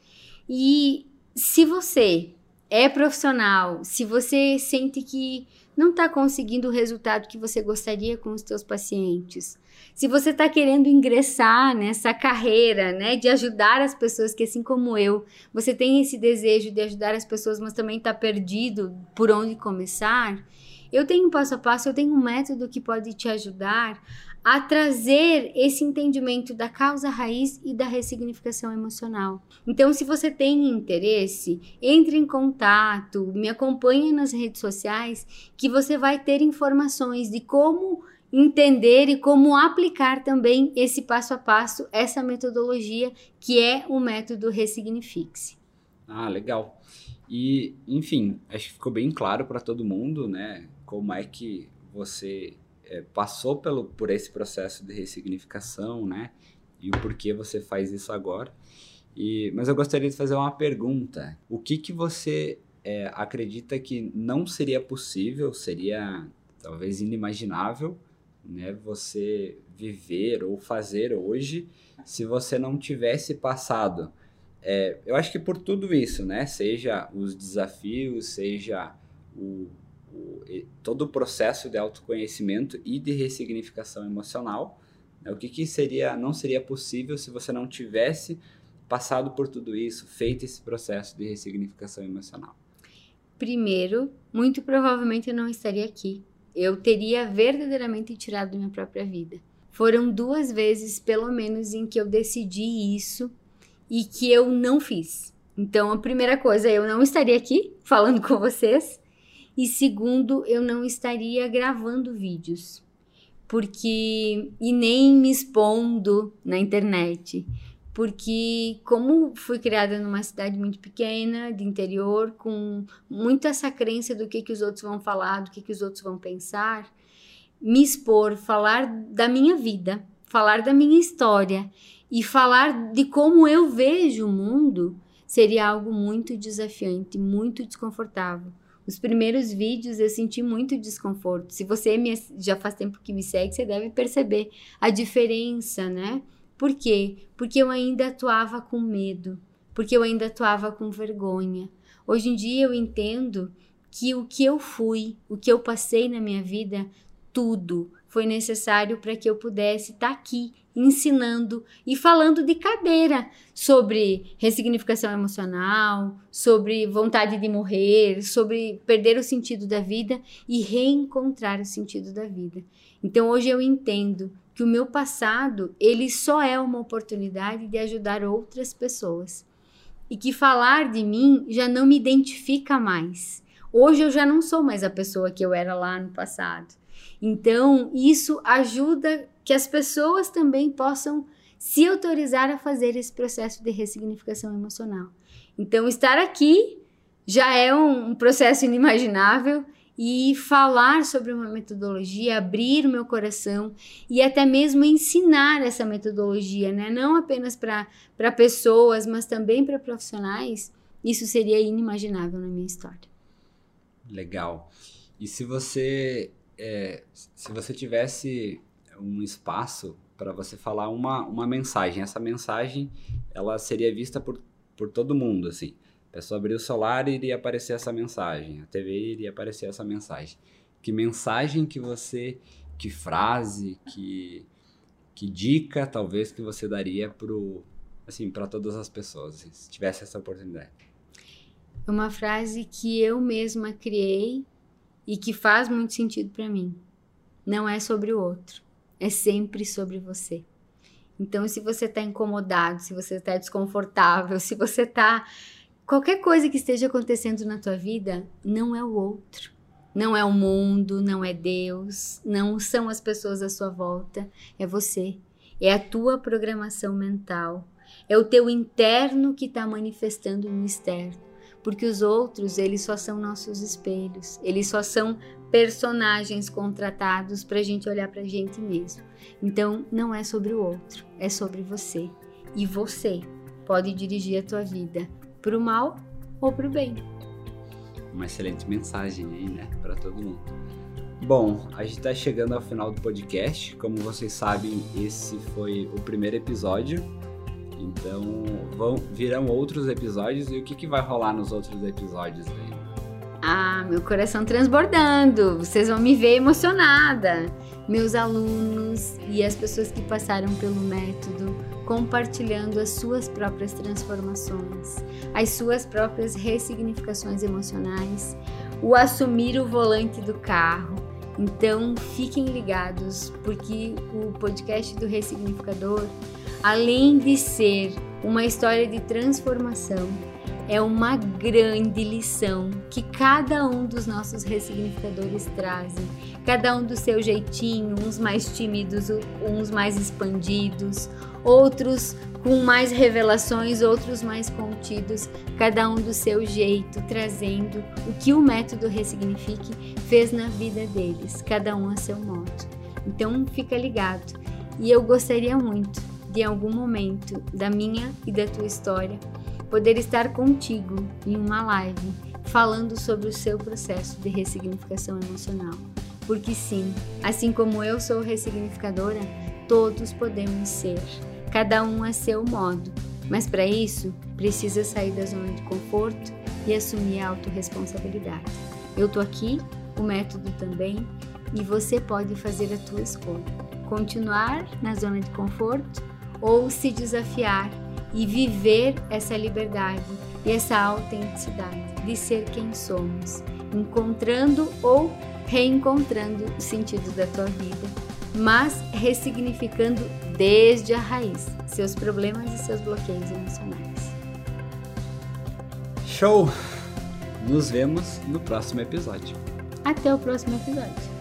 E se você é profissional, se você sente que não está conseguindo o resultado que você gostaria com os seus pacientes, se você está querendo ingressar nessa carreira, né, de ajudar as pessoas, que assim como eu, você tem esse desejo de ajudar as pessoas, mas também está perdido por onde começar, eu tenho um passo a passo, eu tenho um método que pode te ajudar a trazer esse entendimento da causa raiz e da ressignificação emocional. Então, se você tem interesse, entre em contato, me acompanhe nas redes sociais, que você vai ter informações de como entender e como aplicar também esse passo a passo, essa metodologia que é o método Ressignifique-se. Ah, legal. E, enfim, acho que ficou bem claro para todo mundo, né, como é que você é, passou pelo, por esse processo de ressignificação, né? E o porquê você faz isso agora. E, mas eu gostaria de fazer uma pergunta. O que, que você é, acredita que não seria possível, seria talvez inimaginável, né? Você viver ou fazer hoje se você não tivesse passado. É, eu acho que por tudo isso, né? Seja os desafios, seja o, o, todo o processo de autoconhecimento e de ressignificação emocional. Né? O que, que seria, não seria possível se você não tivesse passado por tudo isso, feito esse processo de ressignificação emocional? Primeiro, muito provavelmente eu não estaria aqui. Eu teria verdadeiramente tirado minha própria vida. Foram duas vezes, pelo menos, em que eu decidi isso e que eu não fiz. Então, a primeira coisa, eu não estaria aqui falando com vocês e segundo, eu não estaria gravando vídeos, porque e nem me expondo na internet, porque como fui criada numa cidade muito pequena, de interior, com muito essa crença do que que os outros vão falar, do que que os outros vão pensar, me expor, falar da minha vida, falar da minha história e falar de como eu vejo o mundo seria algo muito desafiante, muito desconfortável os primeiros vídeos eu senti muito desconforto. Se você me, já faz tempo que me segue, você deve perceber a diferença, né? Por quê? Porque eu ainda atuava com medo, porque eu ainda atuava com vergonha. Hoje em dia eu entendo que o que eu fui, o que eu passei na minha vida, tudo foi necessário para que eu pudesse estar tá aqui ensinando e falando de cadeira sobre ressignificação emocional, sobre vontade de morrer, sobre perder o sentido da vida e reencontrar o sentido da vida. Então hoje eu entendo que o meu passado, ele só é uma oportunidade de ajudar outras pessoas. E que falar de mim já não me identifica mais. Hoje eu já não sou mais a pessoa que eu era lá no passado. Então, isso ajuda que as pessoas também possam se autorizar a fazer esse processo de ressignificação emocional. Então, estar aqui já é um, um processo inimaginável e falar sobre uma metodologia, abrir o meu coração e até mesmo ensinar essa metodologia, né? Não apenas para pessoas, mas também para profissionais, isso seria inimaginável na minha história. Legal. E se você é, se você tivesse um espaço para você falar uma, uma mensagem, essa mensagem ela seria vista por, por todo mundo, assim. A pessoa abrir o celular e iria aparecer essa mensagem, a TV iria aparecer essa mensagem. Que mensagem que você, que frase, que, que dica talvez que você daria pro, assim, para todas as pessoas, assim, se tivesse essa oportunidade? Uma frase que eu mesma criei e que faz muito sentido para mim. Não é sobre o outro, é sempre sobre você. Então, se você está incomodado, se você está desconfortável, se você está Qualquer coisa que esteja acontecendo na tua vida não é o outro. Não é o mundo, não é Deus, não são as pessoas à sua volta, é você. É a tua programação mental. É o teu interno que está manifestando no externo. Porque os outros, eles só são nossos espelhos. Eles só são personagens contratados para a gente olhar para a gente mesmo. Então, não é sobre o outro, é sobre você. E você pode dirigir a tua vida para o mal ou para o bem. Uma excelente mensagem aí, né, para todo mundo. Bom, a gente está chegando ao final do podcast. Como vocês sabem, esse foi o primeiro episódio. Então, vão, virão outros episódios. E o que, que vai rolar nos outros episódios aí? Ah, meu coração transbordando. Vocês vão me ver emocionada. Meus alunos e as pessoas que passaram pelo método compartilhando as suas próprias transformações, as suas próprias ressignificações emocionais, o assumir o volante do carro. Então, fiquem ligados, porque o podcast do Ressignificador, além de ser uma história de transformação, é uma grande lição que cada um dos nossos ressignificadores trazem, cada um do seu jeitinho, uns mais tímidos, uns mais expandidos, outros com mais revelações, outros mais contidos, cada um do seu jeito, trazendo o que o método Ressignifique fez na vida deles, cada um a seu modo. Então fica ligado. E eu gostaria muito de em algum momento da minha e da tua história poder estar contigo em uma live falando sobre o seu processo de ressignificação emocional. Porque sim, assim como eu sou ressignificadora, todos podemos ser, cada um a seu modo. Mas para isso, precisa sair da zona de conforto e assumir a autorresponsabilidade. Eu tô aqui, o método também, e você pode fazer a tua escolha. Continuar na zona de conforto ou se desafiar e viver essa liberdade e essa autenticidade de ser quem somos, encontrando ou reencontrando o sentido da tua vida, mas ressignificando desde a raiz seus problemas e seus bloqueios emocionais. Show! Nos vemos no próximo episódio. Até o próximo episódio.